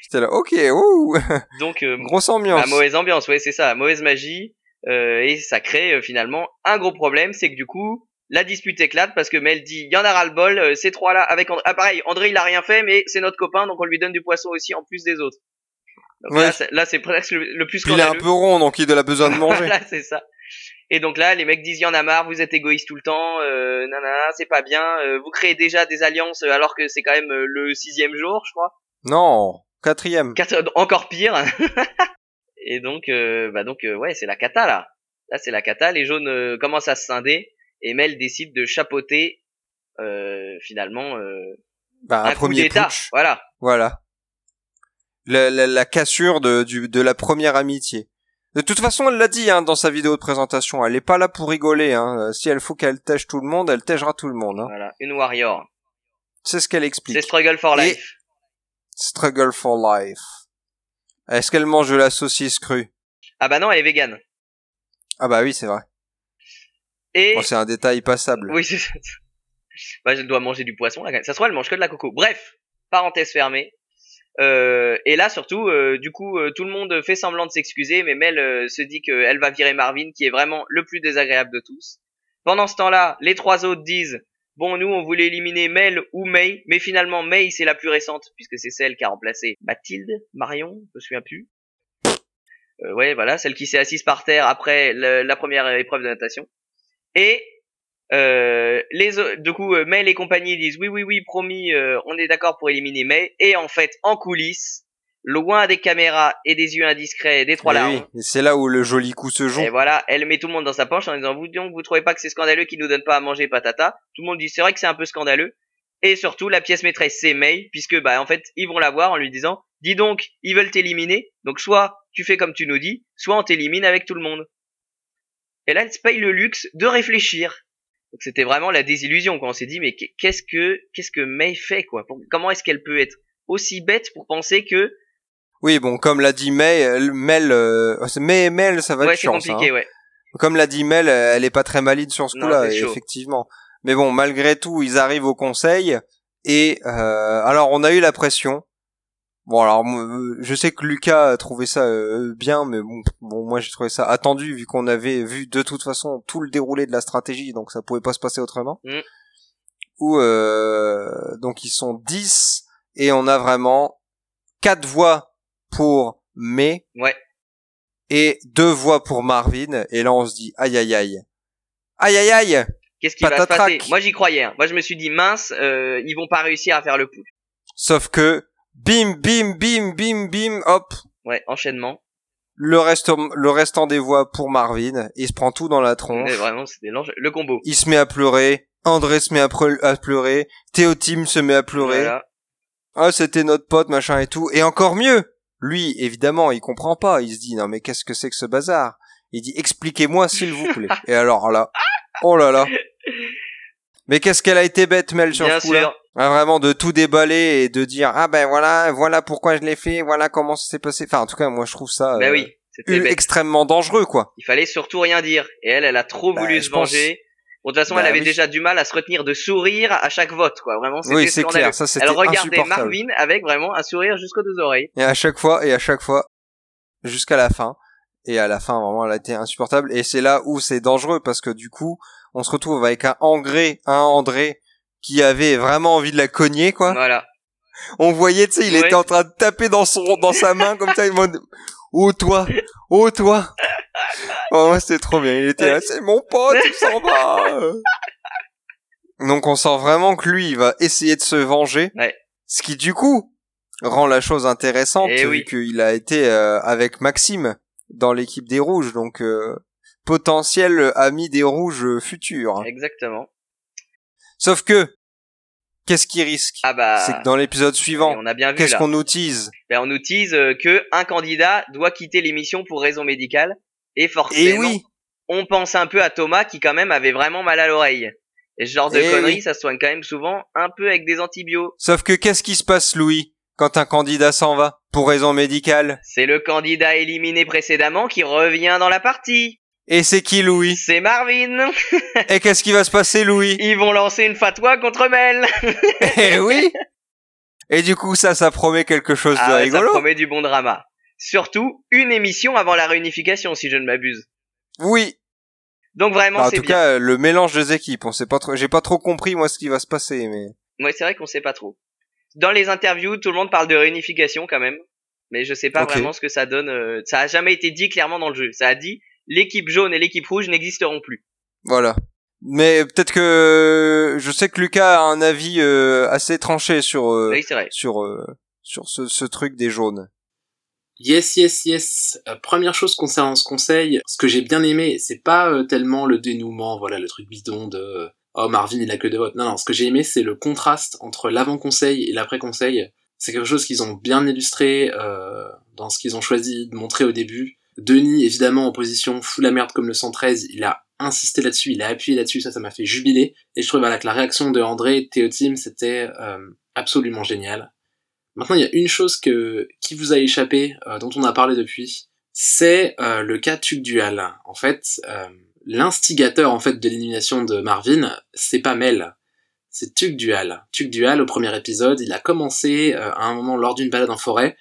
J'étais là, ok, ouh, Donc, euh, grosse ambiance. La mauvaise ambiance, ouais, c'est ça, mauvaise magie, euh, et ça crée euh, finalement un gros problème, c'est que du coup, la dispute éclate parce que Mel dit, il y en a ras le bol, euh, ces trois-là, avec André, ah pareil, André il a rien fait, mais c'est notre copain, donc on lui donne du poisson aussi en plus des autres. Donc Ouais. là, c'est- là, presque le, le plus Puis il est un peu rond, donc il a besoin de manger. Voilà, c'est ça. Et donc là, les mecs disent, y en a marre, vous êtes égoïste tout le temps, euh, nanana, c'est pas bien, euh, vous créez déjà des alliances euh, alors que c'est quand même euh, le sixième jour, je crois. non, quatrième. Quatre- encore pire. et donc, euh, bah donc, euh, ouais, c'est la cata là. Là, c'est la cata. Les jaunes euh, commencent à se scinder et Mel décide de chapeauter euh, finalement euh, Bah, un, un coup d'état. Voilà. Voilà. La, la, la cassure de, du, de la première amitié. De toute façon, elle l'a dit hein, dans sa vidéo de présentation. Elle est pas là pour rigoler. Hein. Euh, Si elle faut qu'elle tèche tout le monde, elle tèchera tout le monde. Hein. Voilà. Une warrior. C'est ce qu'elle C'est explique. struggle for Et- life. Struggle for life. Est-ce qu'elle mange de la saucisse crue? Ah bah non, elle est végane. Ah bah oui, c'est vrai. Et Bon, c'est un détail passable. oui, c'est ça. Bah, elle doit manger du poisson. Là. Ça se trouve, elle mange que de la coco. Bref, parenthèse fermée. Euh, et là surtout, euh, du coup, euh, tout le monde fait semblant de s'excuser, mais Mel euh, se dit qu'elle va virer Marvin, qui est vraiment le plus désagréable de tous. Pendant ce temps-là, les trois autres disent bon, nous on voulait éliminer Mel ou May, mais finalement May c'est la plus récente puisque c'est celle qui a remplacé Mathilde, Marion, je me souviens plus. Euh, ouais, voilà, celle qui s'est assise par terre après la première épreuve de natation. Et euh, les du coup euh, Mel et compagnie disent oui oui oui promis euh, on est d'accord pour éliminer May. Et en fait en coulisses loin des caméras et des yeux indiscrets des trois Eh larrons oui, c'est là où le joli coup se joue. et voilà elle met tout le monde dans sa poche en disant vous donc vous trouvez pas que c'est scandaleux qu'ils nous donnent pas à manger patata? Tout le monde dit c'est vrai que c'est un peu scandaleux. Et surtout la pièce maîtresse c'est May puisque bah en fait ils vont la voir en lui disant dis donc ils veulent t'éliminer. Donc soit tu fais comme tu nous dis soit on t'élimine avec tout le monde. Et là elle se paye le luxe de réfléchir donc c'était vraiment la désillusion quand on s'est dit mais qu'est- qu'est-ce que qu'est-ce que May fait quoi? Comment est-ce qu'elle peut être aussi bête pour penser que Oui, bon, comme l'a dit May, Mel, euh, May et Mel, ça va ouais être ça, compliqué hein. ouais Comme l'a dit Mel, elle est pas très malide sur ce coup-là, effectivement. Mais bon, malgré tout, ils arrivent au conseil, et euh, alors on a eu la pression. Bon, alors euh, je sais que Lucas a trouvé ça euh, bien, mais bon, bon moi j'ai trouvé ça attendu vu qu'on avait vu de toute façon tout le déroulé de la stratégie, donc ça pouvait pas se passer autrement. Mm. Où euh, donc ils sont 10 et on a vraiment quatre voix pour May ouais et deux voix pour Marvin et là on se dit aïe aïe aïe aïe aïe aïe Qu'est-ce qui va se passer? Moi j'y croyais. hein. Moi je me suis dit mince, euh, ils vont pas réussir à faire le push. sauf que bim bim bim bim bim hop Ouais, enchaînement. le reste le restant des voix pour Marvin il se prend tout dans la tronche Mais vraiment, c'était le combo. il se met à pleurer André se met à, à pleurer, Théotime se met à pleurer. Voilà. Ah, c'était notre pote, machin et tout. Et encore mieux, lui, évidemment, il comprend pas. Il se dit, non mais qu'est-ce que c'est que ce bazar? Il dit, expliquez-moi s'il vous plaît. et alors là, oh là là. Mais qu'est-ce qu'elle a été bête, Mel, sur Bien ce coup-là? sûr. Ah, Vraiment de tout déballer et de dire, ah ben voilà, voilà pourquoi je l'ai fait, voilà comment ça s'est passé. Enfin, en tout cas, moi je trouve ça Bah euh, oui, extrêmement dangereux, quoi. Il fallait surtout rien dire. Et elle, elle a trop Bah, voulu se pense- venger. Bon, de toute façon, Bah elle avait oui. déjà du mal à se retenir de sourire à chaque vote, quoi. Vraiment, c'était Oui, c'est clair, ça Elle regardait. Marvin avec vraiment un sourire jusqu'aux deux oreilles. Et à chaque fois, et à chaque fois, jusqu'à la fin. Et à la fin, vraiment, elle a été insupportable. Et c'est là où c'est dangereux parce que du coup, on se retrouve avec un André, un André qui avait vraiment envie de la cogner, quoi. Voilà. On voyait, tu sais, il Ouais. était en train de taper dans son, dans sa main comme ça, il m'a oh toi, oh toi. Oh, c'était trop bien. Il était là, c'est mon pote, il s'en va. Donc, on sent vraiment que lui, il va essayer de se venger. Ouais. Ce qui, du coup, rend la chose intéressante, Eh vu oui. qu'il a été euh, avec Maxime dans l'équipe des Rouges, donc euh, potentiel ami des Rouges euh, futurs. Exactement. Sauf que, qu'est-ce qu'il risque Ah bah. C'est que dans l'épisode suivant, on a bien vu qu'est-ce qu'on nous tease Ben, on nous tease euh, que un candidat doit quitter l'émission pour raison médicale. Et forcément, Et oui, on pense un peu à Thomas qui quand même avait vraiment mal à l'oreille. Et ce genre de conneries, oui. ça se soigne quand même souvent un peu avec des antibiotiques. sauf que qu'est-ce qui se passe, Louis, quand un candidat s'en va pour raison médicale? C'est le candidat éliminé précédemment qui revient dans la partie. Et c'est qui, Louis? C'est Marvin. Et qu'est-ce qui va se passer, Louis? Ils vont lancer une fatwa contre Mel. Eh oui Et du coup, ça, ça promet quelque chose de Ah ouais, ça rigolo? promet du bon drama. Surtout une émission avant la réunification, si je ne m'abuse. Oui. Donc vraiment, Bah, en tout bien. cas, le mélange des équipes, on sait pas trop, j'ai pas trop compris, moi, ce qui va se passer, mais. Ouais, c'est vrai qu'on sait pas trop. Dans les interviews, tout le monde parle de réunification quand même, mais je sais pas vraiment ce que ça donne. euh, Ça a jamais été dit clairement dans le jeu. Ça a dit l'équipe jaune et l'équipe rouge n'existeront plus. Voilà. Mais peut-être que je sais que Lucas a un avis euh, assez tranché sur euh, Oui, c'est vrai. sur euh, sur ce, ce truc des jaunes. Yes, yes, yes. Euh, première chose concernant ce conseil, ce que j'ai bien aimé, c'est pas euh, tellement le dénouement, voilà, le truc bidon de euh, oh Marvin il a que deux votes. Non, non, ce que j'ai aimé, c'est le contraste entre l'avant-conseil et l'après-conseil. C'est quelque chose qu'ils ont bien illustré euh, dans ce qu'ils ont choisi de montrer au début. Denis, évidemment, en position fou la merde comme le 113, il a insisté là-dessus, il a appuyé là-dessus, ça, ça m'a fait jubiler. Et je trouve voilà, que la réaction de André et Théotime, c'était euh, absolument génial. Maintenant, il y a une chose que, qui vous a échappé, euh, dont on a parlé depuis, c'est euh, le cas Tuc Dual. En fait, l'instigateur en fait de l'élimination de Marvin, c'est pas Mel, c'est Tuc Dual. Tuc Dual, au premier épisode, il a commencé à un moment lors d'une balade en forêt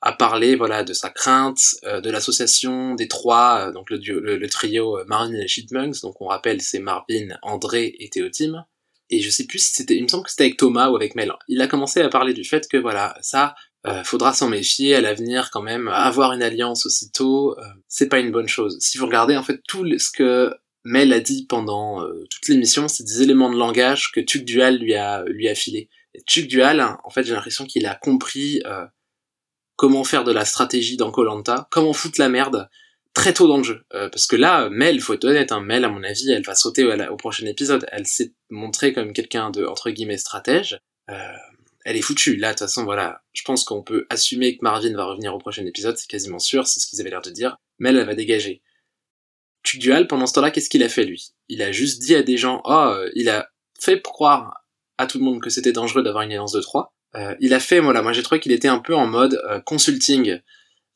à parler voilà de sa crainte, euh, de l'association des trois, euh, donc le, le, trio euh, Marvin et les. Donc on rappelle, c'est Marvin, André et Théotime et je sais plus si c'était, il me semble que c'était avec Thomas ou avec Mel. Il a commencé à parler du fait que voilà, ça, euh, faudra s'en méfier à l'avenir quand même. Avoir une alliance aussitôt, euh, c'est pas une bonne chose. Si vous regardez en fait tout ce que Mel a dit pendant euh, toute l'émission, c'est des éléments de langage que Tuc Dual lui a lui a filé. Tuc Dual, hein, en fait, j'ai l'impression qu'il a compris comment faire de la stratégie dans Colanta, comment foutre la merde très tôt dans le jeu. Euh, parce que là, Mel, faut être honnête, hein, Mel, à mon avis, elle va sauter au, prochain épisode. Elle s'est montrée comme quelqu'un de, entre guillemets, stratège. Euh, elle est foutue. Là, de toute façon, voilà. Je pense qu'on peut assumer que Marvin va revenir au prochain épisode, c'est quasiment sûr, c'est ce qu'ils avaient l'air de dire. Mel, elle va dégager. Dual, pendant ce temps-là, qu'est-ce qu'il a fait, lui? Il a juste dit à des gens, oh, il a fait croire à tout le monde que c'était dangereux d'avoir une alliance de 3. Euh, il a fait, voilà, moi j'ai trouvé qu'il était un peu en mode euh, consulting.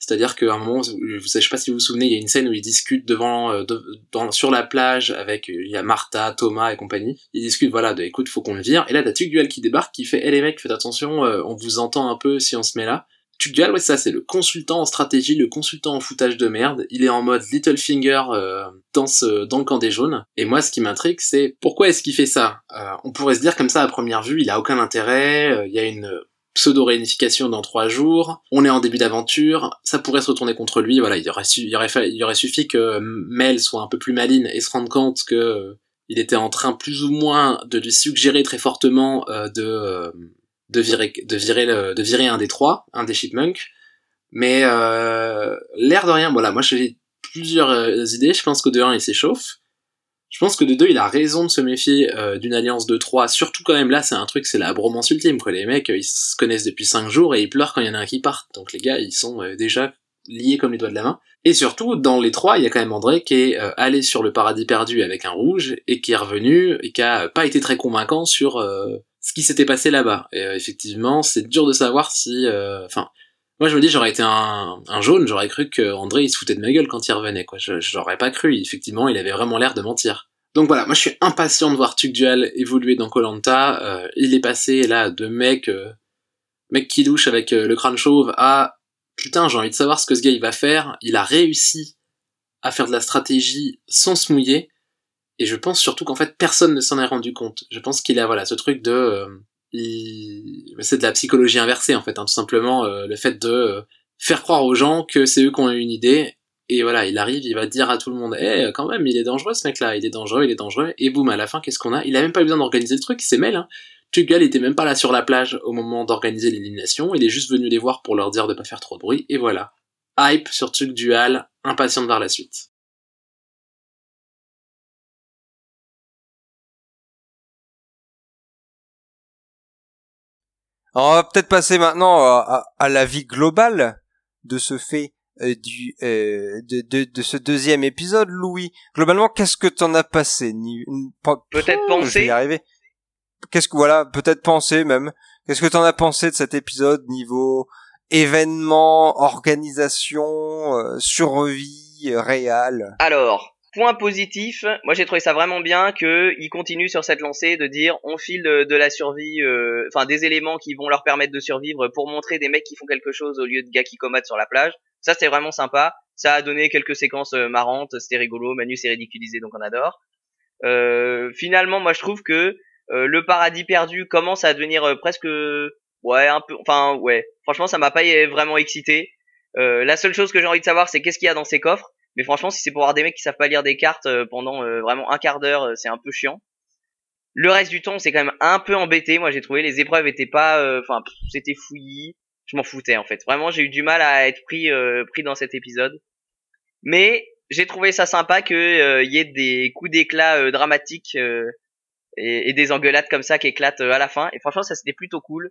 C'est-à-dire qu'à un moment, je sais pas si vous vous souvenez, il y a une scène où il discute devant, euh, dans, sur la plage avec, euh, il y a Martha, Thomas et compagnie. Ils discutent, voilà, de, écoute, faut qu'on le vire. Et là, t'as Tugdual qui débarque, qui fait, hé les mecs, faites attention, euh, on vous entend un peu si on se met là. Tugdual, ouais, ça, c'est le consultant en stratégie, le consultant en foutage de merde. Il est en mode Littlefinger euh, dans, dans le camp des jaunes. Et moi, ce qui m'intrigue, c'est pourquoi est-ce qu'il fait ça? Euh, On pourrait se dire comme ça à première vue, il a aucun intérêt, euh, il y a une pseudo-réunification dans trois jours, on est en début d'aventure, ça pourrait se retourner contre lui, voilà, il aurait, su, il aurait, aurait suffi que Mel soit un peu plus maline et se rende compte que euh, il était en train plus ou moins de lui suggérer très fortement de, de, virer, de, virer de virer un des trois, un des chipmunks, mais euh, l'air de rien, voilà, moi j'ai plusieurs euh, idées, je pense que de un il s'échauffe, Je pense que de deux, il a raison de se méfier euh, d'une alliance de trois. Surtout quand même là, c'est un truc, c'est la bromance ultime. Quoi. Les mecs, ils se connaissent depuis cinq jours et ils pleurent quand il y en a un qui part. Donc les gars, ils sont déjà liés comme les doigts de la main. Et surtout, dans les trois, il y a quand même André qui est allé sur le paradis perdu avec un rouge et qui est revenu et qui a pas été très convaincant sur ce qui s'était passé là-bas. Et effectivement, c'est dur de savoir si... Enfin, moi je me dis, j'aurais été un, un jaune, j'aurais cru que André il se foutait de ma gueule quand il revenait. Quoi. J'aurais pas cru. Effectivement, il avait vraiment l'air de mentir. Donc voilà, moi je suis impatient de voir Tuc Dual évoluer dans Colanta. Euh, il est passé là de mec, euh, mec qui douche avec euh, le crâne chauve à putain, j'ai envie de savoir ce que ce gars il va faire. Il a réussi à faire de la stratégie sans se mouiller. Et je pense surtout qu'en fait personne ne s'en est rendu compte. Je pense qu'il a voilà ce truc de, c'est de la psychologie inversée en fait, hein, tout simplement le fait de faire croire aux gens que c'est eux qui ont eu une idée et voilà, il arrive, il va dire à tout le monde, eh, quand même, il est dangereux ce mec-là, il est dangereux, il est dangereux. Et boum, à la fin, qu'est-ce qu'on a? Il a même pas eu besoin d'organiser le truc, il s'est mêlé. Hein. Tugal était même pas là sur la plage au moment d'organiser l'élimination, il est juste venu les voir pour leur dire de pas faire trop de bruit, et voilà. Hype sur Tug Dual, impatient de voir la suite. On va peut-être passer maintenant à, à la vie globale de ce fait euh, du euh, de, de, de, ce deuxième épisode, Louis. Globalement, qu'est-ce que t'en as passé? Peut-être penser. arriver. Qu'est-ce que voilà, peut-être penser même. Qu'est-ce que t'en as pensé de cet épisode niveau événement, organisation, euh, survie réelle Alors, point positif, moi j'ai trouvé ça vraiment bien que ils continuent sur cette lancée de dire on file de, la survie, enfin des éléments qui vont leur permettre de survivre pour montrer des mecs qui font quelque chose au lieu de gars qui combattent sur la plage. Ça, c'était vraiment sympa. Ça a donné quelques séquences euh, marrantes. C'était rigolo. Manu s'est ridiculisé, donc on adore. Euh, finalement, moi, je trouve que euh, le paradis perdu commence à devenir presque, ouais, un peu, enfin, ouais. Franchement, ça m'a pas vraiment excité. la seule chose que j'ai envie de savoir, c'est qu'est-ce qu'il y a dans ces coffres. Mais franchement, si c'est pour avoir des mecs qui savent pas lire des cartes pendant vraiment un quart d'heure, c'est un peu chiant. Le reste du temps, c'est quand même un peu embêté. Moi, j'ai trouvé les épreuves étaient pas, enfin, c'était fouillis je m'en foutais en fait. Vraiment, j'ai eu du mal à être pris euh, pris dans cet épisode. Mais j'ai trouvé ça sympa que euh, y ait des coups d'éclat euh, dramatiques et, et, des engueulades comme ça qui éclatent à la fin. Et franchement, ça c'était plutôt cool.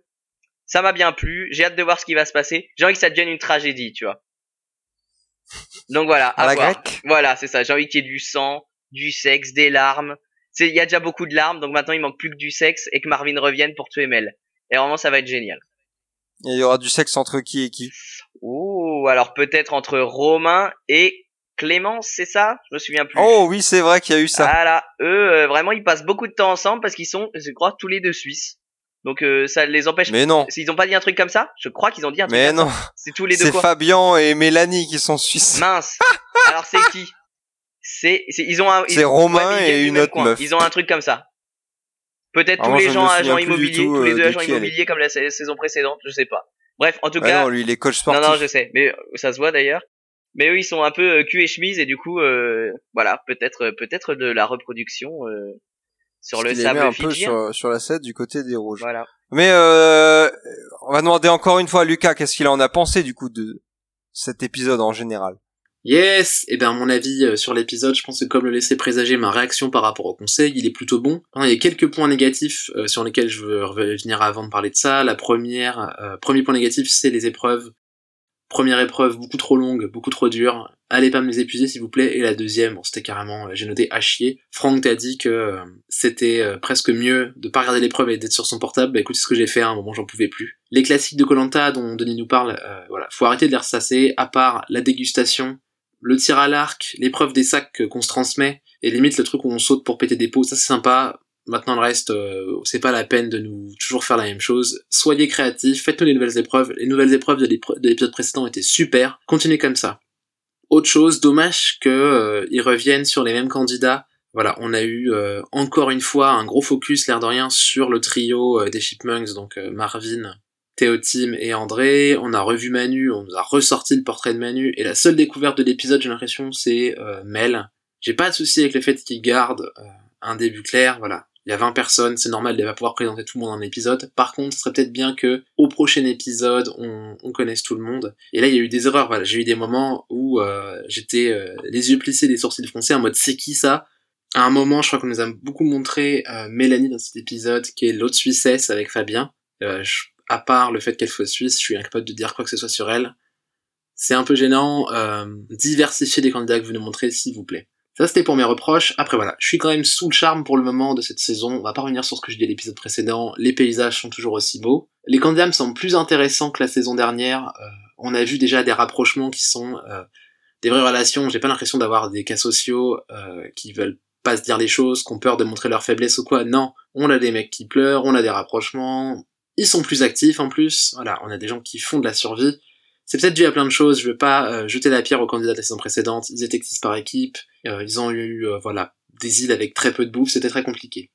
Ça m'a bien plu. J'ai hâte de voir ce qui va se passer. J'ai envie que ça devienne une tragédie, tu vois. Donc voilà. À, la voir. Voilà, c'est ça. J'ai envie qu'il y ait du sang, du sexe, des larmes. Il y a déjà beaucoup de larmes, donc maintenant il manque plus que du sexe et que Marvin revienne pour tuer Mel. Et vraiment, ça va être génial. Il y aura du sexe entre qui et qui? Ouh, alors peut-être entre Romain et Clémence, c'est ça? Je me souviens plus. Oh oui, c'est vrai qu'il y a eu ça. Voilà, eux, euh, vraiment, ils passent beaucoup de temps ensemble parce qu'ils sont, je crois, tous les deux suisses. Donc euh, ça les empêche. Mais non. S'ils ont pas dit un truc comme ça, je crois qu'ils ont dit un truc. Mais non. C'est tous les deux. C'est Fabien et Mélanie qui sont suisses. Mince. alors c'est qui? C'est, ils ont un. C'est Romain et une autre meuf. Ils ont un truc comme ça. Peut-être tous les gens agents immobiliers, tous les deux euh, agents immobiliers comme la saison précédente, je sais pas. Bref, en tout ah cas. Non, lui, il est coach sportif. Non, non, je sais, mais euh, ça se voit d'ailleurs. Mais eux, ils sont un peu euh, cul et chemise et du coup, euh, voilà, peut-être, peut-être de la reproduction euh, sur le sable un peu sur, sur la 7 du côté des rouges. Voilà. Mais euh, on va demander encore une fois à Lucas qu'est-ce qu'il en a pensé du coup de cet épisode en général? Yes Et eh bien mon avis euh, sur l'épisode, je pense que comme le laissait présager ma réaction par rapport au conseil, il est plutôt bon. il y a quelques points négatifs euh, sur lesquels je veux revenir avant de parler de ça. La première, euh, premier point négatif, c'est les épreuves. Première épreuve beaucoup trop longue, beaucoup trop dure. Allez pas me les épuiser s'il vous plaît. Et la deuxième, bon, c'était carrément, j'ai noté à chier. Franck t'a dit que c'était presque mieux de pas regarder l'épreuve et d'être sur son portable. Bah écoute, ce que j'ai fait à un moment, j'en pouvais plus. Les classiques de Colanta dont Denis nous parle, voilà, faut arrêter de les ressasser. À part la dégustation, le tir à l'arc, l'épreuve des sacs qu'on se transmet, et limite le truc où on saute pour péter des pots, ça c'est sympa. Maintenant le reste, euh, c'est pas la peine de nous toujours faire la même chose. Soyez créatifs, faites-nous des nouvelles épreuves. Les nouvelles épreuves de l'épisode précédent étaient super. Continuez comme ça. Autre chose, dommage qu'ils euh, reviennent sur les mêmes candidats. Voilà, on a eu euh, encore une fois un gros focus, l'air de rien, sur le trio des Chipmunks, donc Marvin, Théotime et André, on a revu Manu, on nous a ressorti le portrait de Manu, et la seule découverte de l'épisode, j'ai l'impression, c'est euh, Mel. J'ai pas de souci avec le fait qu'il garde euh, un début clair, voilà. Il y a 20 personnes, c'est normal, il va pouvoir présenter tout le monde en épisode. Par contre, ce serait peut-être bien que au prochain épisode, on, connaisse tout le monde. Et là, il y a eu des erreurs. Voilà, j'ai eu des moments où euh, j'étais les yeux plissés, les sourcils froncés, en mode c'est qui ça? À un moment, je crois qu'on nous a beaucoup montré euh, Mélanie dans cet épisode, qui est l'autre Suissesse avec Fabien. Euh, à part le fait qu'elle soit suisse, je suis incapable de dire quoi que ce soit sur elle. C'est un peu gênant. Euh, diversifiez les candidats que vous nous montrez, s'il vous plaît. Ça, c'était pour mes reproches. Après, voilà, je suis quand même sous le charme pour le moment de cette saison. On va pas revenir sur ce que je dis à l'épisode précédent. Les paysages sont toujours aussi beaux. Les candidats me semblent plus intéressants que la saison dernière. Euh, on a vu déjà des rapprochements qui sont euh, des vraies relations. J'ai pas l'impression d'avoir des cas sociaux euh, qui veulent pas se dire les choses, qui ont peur de montrer leur faiblesse ou quoi. Non, on a des mecs qui pleurent, on a des rapprochements. Ils sont plus actifs en plus. Voilà, on a des gens qui font de la survie. C'est peut-être dû à plein de choses. Je veux pas euh, jeter la pierre aux candidats de la saison précédente. Ils étaient six par équipe. Euh, ils ont eu euh, voilà des îles avec très peu de bouffe. C'était très compliqué.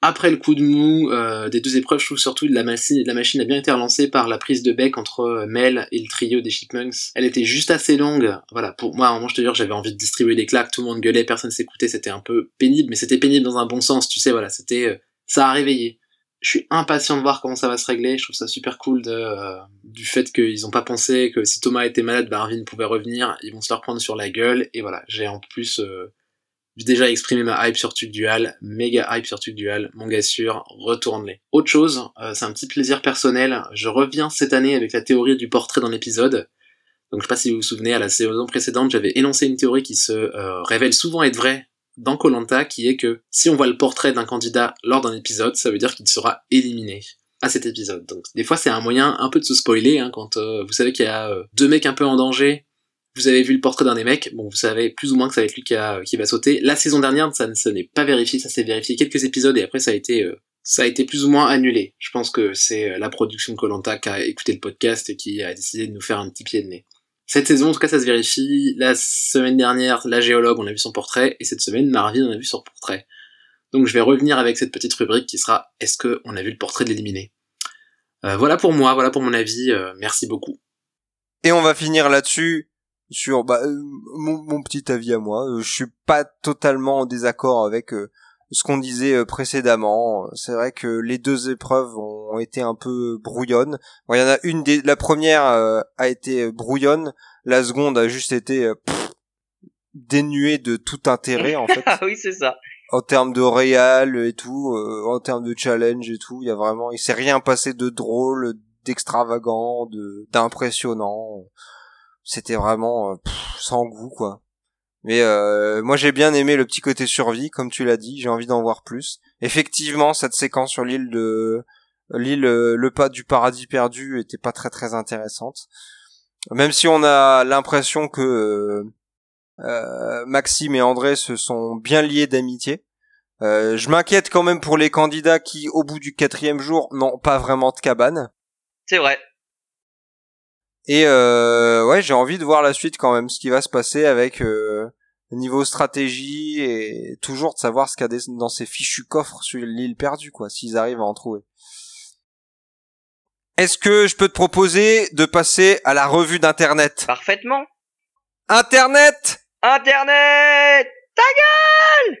Après le coup de mou des deux épreuves, je trouve surtout que la, la machine a bien été relancée par la prise de bec entre Mel et le trio des Chipmunks. Elle était juste assez longue. Voilà, pour moi, à moment, je te jure, j'avais envie de distribuer des claques. Tout le monde gueulait, personne s'écoutait. C'était un peu pénible, mais c'était pénible dans un bon sens. Tu sais, voilà, c'était ça a réveillé je suis impatient de voir comment ça va se régler. Je trouve ça super cool de, euh, du fait qu'ils ont pas pensé que si Thomas était malade, ben Arvin pouvait revenir. Ils vont se leur prendre sur la gueule. Et voilà, j'ai en plus euh, déjà exprimé ma hype sur Tuc Dual, méga hype sur Tuc Dual. Mon gars sûr, retourne-les. Autre chose, euh, c'est un petit plaisir personnel. Je reviens cette année avec la théorie du portrait dans l'épisode. Donc je sais pas si vous vous souvenez, à la saison précédente, j'avais énoncé une théorie qui se révèle souvent être vraie dans Colanta qui est que si on voit le portrait d'un candidat lors d'un épisode, ça veut dire qu'il sera éliminé à cet épisode. Donc des fois c'est un moyen un peu de se spoiler hein, quand euh, vous savez qu'il y a euh, deux mecs un peu en danger. Vous avez vu le portrait d'un des mecs, bon vous savez plus ou moins que ça va être lui qui, va sauter. La saison dernière ça ne n'est pas vérifié, ça s'est vérifié quelques épisodes et après ça a été euh, ça a été plus ou moins annulé. Je pense que c'est la production de Colanta qui a écouté le podcast et qui a décidé de nous faire un petit pied de nez. Cette saison, en tout cas, ça se vérifie. La semaine dernière, la géologue, on a vu son portrait, et cette semaine, Marvin, on a vu son portrait. Donc je vais revenir avec cette petite rubrique qui sera Est-ce qu'on a vu le portrait de l'éliminé? Euh, Voilà pour moi, voilà pour mon avis. Euh, merci beaucoup. Et on va finir là-dessus sur bah, euh, mon, petit avis à moi. je suis pas totalement en désaccord avec ce qu'on disait euh, précédemment. C'est vrai que les deux épreuves ont été un peu brouillonnes. il y en a une des, la première euh, a été brouillonne, la seconde a juste été euh, dénuée de tout intérêt en fait. Ah oui, c'est ça. En termes de réal et tout, en termes de challenge et tout, il y a vraiment, il s'est rien passé de drôle, d'extravagant, de d'impressionnant. C'était vraiment sans goût quoi. Mais euh, moi j'ai bien aimé le petit côté survie, comme tu l'as dit, j'ai envie d'en voir plus. Effectivement, cette séquence sur l'île de l'île euh, le pas du paradis perdu était pas très très intéressante. Même si on a l'impression que euh, Maxime et André se sont bien liés d'amitié. je m'inquiète quand même pour les candidats qui, au bout du quatrième jour, n'ont pas vraiment de cabane. C'est vrai. Et euh, ouais, j'ai envie de voir la suite quand même, ce qui va se passer avec euh, niveau stratégie et toujours de savoir ce qu'il y a dans ces fichus coffres sur l'île perdue, quoi, s'ils arrivent à en trouver. Est-ce que je peux te proposer de passer à la revue d'Internet? Parfaitement. Internet Internet Ta gueule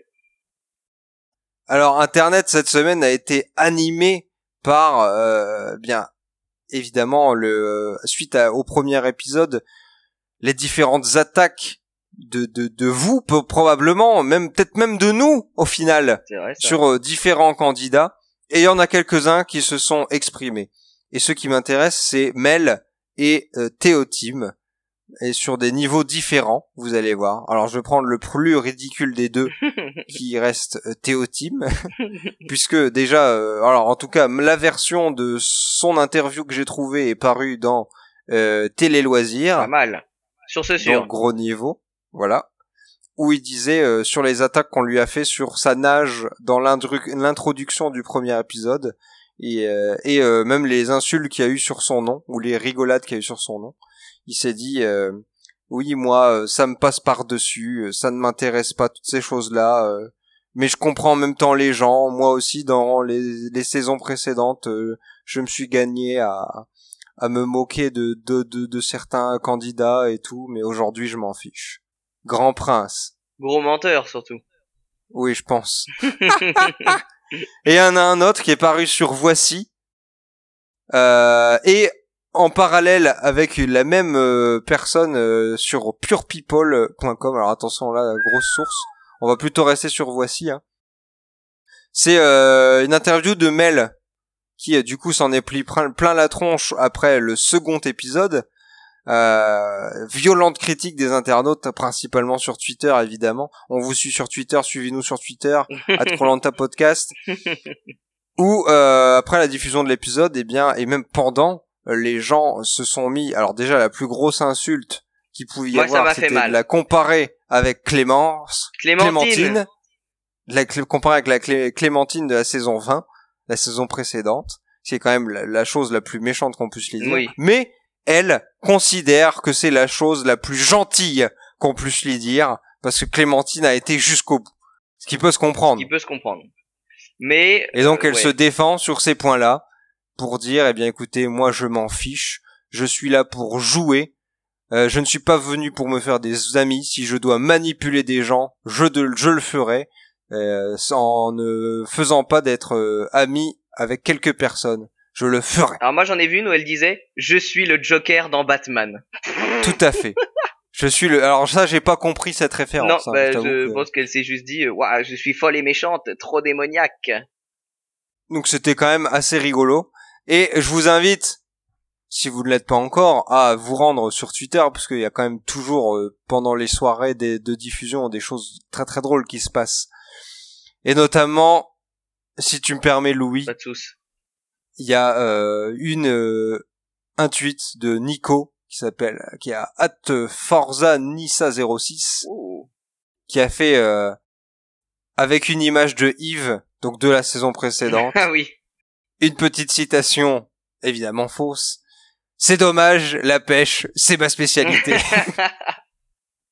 Alors Internet cette semaine a été animé par euh, bien évidemment le suite au premier épisode les différentes attaques de, de, de vous probablement même peut-être même de nous au final sur euh, différents candidats. Et il y en a quelques-uns qui se sont exprimés. Et ce qui m'intéresse c'est Mel et euh, Théotime et sur des niveaux différents, vous allez voir. Alors je vais prendre le plus ridicule des deux, qui reste euh, Théotime, puisque déjà, euh, alors en tout cas, la version de son interview que j'ai trouvée est parue dans euh, Télé Loisirs. Pas mal. Sur ce sûr. Donc gros niveau, voilà. Où il disait euh, sur les attaques qu'on lui a fait sur sa nage dans l'introduction du premier épisode, et, et même les insultes qu'il y a eu sur son nom, ou les rigolades qu'il y a eu sur son nom il s'est dit euh, oui moi euh, ça me passe par dessus, euh, ça ne m'intéresse pas toutes ces choses là, mais je comprends en même temps les gens. Moi aussi dans les, les saisons précédentes, je me suis gagné à à me moquer de, de, de, de certains candidats et tout, mais aujourd'hui je m'en fiche. Grand prince. Gros menteur surtout. Oui, je pense. et il y en a un autre qui est paru sur Voici. Euh, et en parallèle avec la même euh, personne euh, sur purepeople.com. Alors attention là, grosse source. On va plutôt rester sur Voici. Hein. C'est euh, une interview de Mel qui du coup s'en est pris plein la tronche après le second épisode. Euh, violente critique des internautes, principalement sur Twitter évidemment. On vous suit sur Twitter, suivez-nous sur Twitter, at Podcast. Ou euh, après la diffusion de l'épisode, et eh bien, et même pendant, les gens se sont mis. Alors déjà, la plus grosse insulte qui pouvait y avoir, c'était de la comparer avec Clémence, Clémentine, la comparer avec la Clémentine de la saison 20, la saison précédente. C'est quand même la, chose la plus méchante qu'on puisse lui dire. Mais elle considère que c'est la chose la plus gentille qu'on puisse lui dire parce que Clémentine a été jusqu'au bout. Ce qui peut se comprendre. Ce qui peut se comprendre. Mais et donc elle se défend sur ces points-là pour dire eh bien écoutez moi je m'en fiche, je suis là pour jouer. Euh, je ne suis pas venu pour me faire des amis. Si je dois manipuler des gens, je, je le ferai, euh, en ne faisant pas d'être euh, ami avec quelques personnes. Je le ferai. Alors moi j'en ai vu une où elle disait je suis le Joker dans Batman. Tout à fait. Je suis le. Alors ça, j'ai pas compris cette référence. Non, hein, bah, je, pense qu'elle s'est juste dit, waouh, je suis folle et méchante, trop démoniaque. Donc c'était quand même assez rigolo. Et je vous invite, si vous ne l'êtes pas encore, à vous rendre sur Twitter, parce qu'il y a quand même toujours euh, pendant les soirées de diffusion des choses très très drôles qui se passent. Et notamment, si tu me permets, Louis, il y a euh, une euh, un tweet de Nico qui s'appelle, qui a at Forza Nissa 06, qui a fait euh, avec une image de Yves, donc de la saison précédente. ah oui. Une petite citation, évidemment fausse. C'est dommage, la pêche, c'est ma spécialité.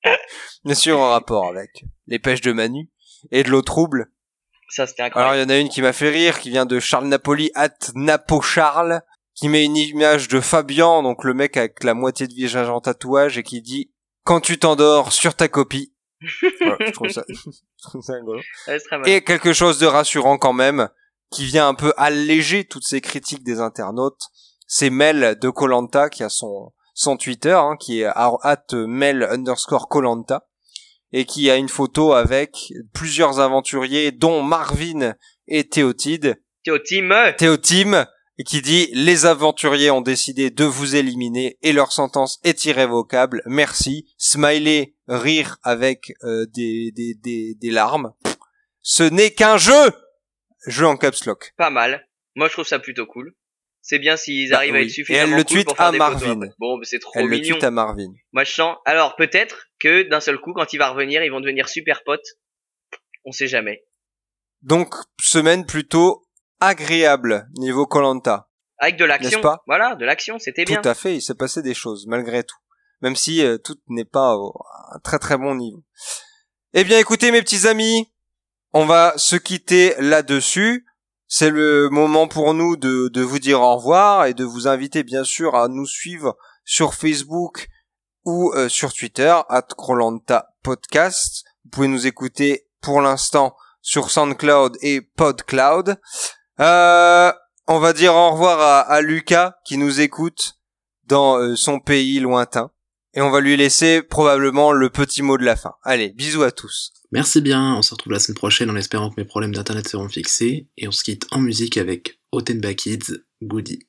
Bien sûr en rapport avec les pêches de Manu et de l'eau trouble. Ça c'était incroyable. Alors il y en a une qui m'a fait rire, qui vient de Charles Napoli, at Napo Charles, qui met une image de Fabian, donc le mec avec la moitié de visage en tatouage, et qui dit quand tu t'endors sur ta copie. je trouve ça, rigolo. et quelque chose de rassurant quand même, qui vient un peu alléger toutes ces critiques des internautes. C'est Mel de Colanta qui a son son Twitter, hein, qui est at Mel underscore Colanta, et qui a une photo avec plusieurs aventuriers, dont Marvin et Théotide. Théotime. Théotime et qui dit les aventuriers ont décidé de vous éliminer et leur sentence est irrévocable. Merci. Smiley rire avec euh, des, des, des, des larmes. Ce n'est qu'un jeu. Jeu en caps lock. Pas mal. Moi je trouve ça plutôt cool. C'est bien s'ils bah arrivent à être suffisamment et elle le tweet à Marvin. Bon, c'est trop elle mignon. le tweet à Marvin. Moi je sens. Alors peut-être que d'un seul coup, quand il va revenir, ils vont devenir super potes. On sait jamais. Donc semaine plutôt agréable niveau Colanta. Avec de l'action. Voilà, de l'action, c'était bien. Tout à fait, il s'est passé des choses malgré tout. Même si euh, tout n'est pas au, à un très très bon niveau. Eh bien écoutez mes petits amis, on va se quitter là-dessus. C'est le moment pour nous de, vous dire au revoir et de vous inviter bien sûr à nous suivre sur Facebook ou euh, sur Twitter, at Podcast. Vous pouvez nous écouter pour l'instant sur SoundCloud et PodCloud. Euh, on va dire au revoir à, à Lucas qui nous écoute dans euh, son pays lointain. Et on va lui laisser probablement le petit mot de la fin. Allez, bisous à tous. Merci bien, on se retrouve la semaine prochaine en espérant que mes problèmes d'internet seront fixés. Et on se quitte en musique avec Otenba Kids, Goody.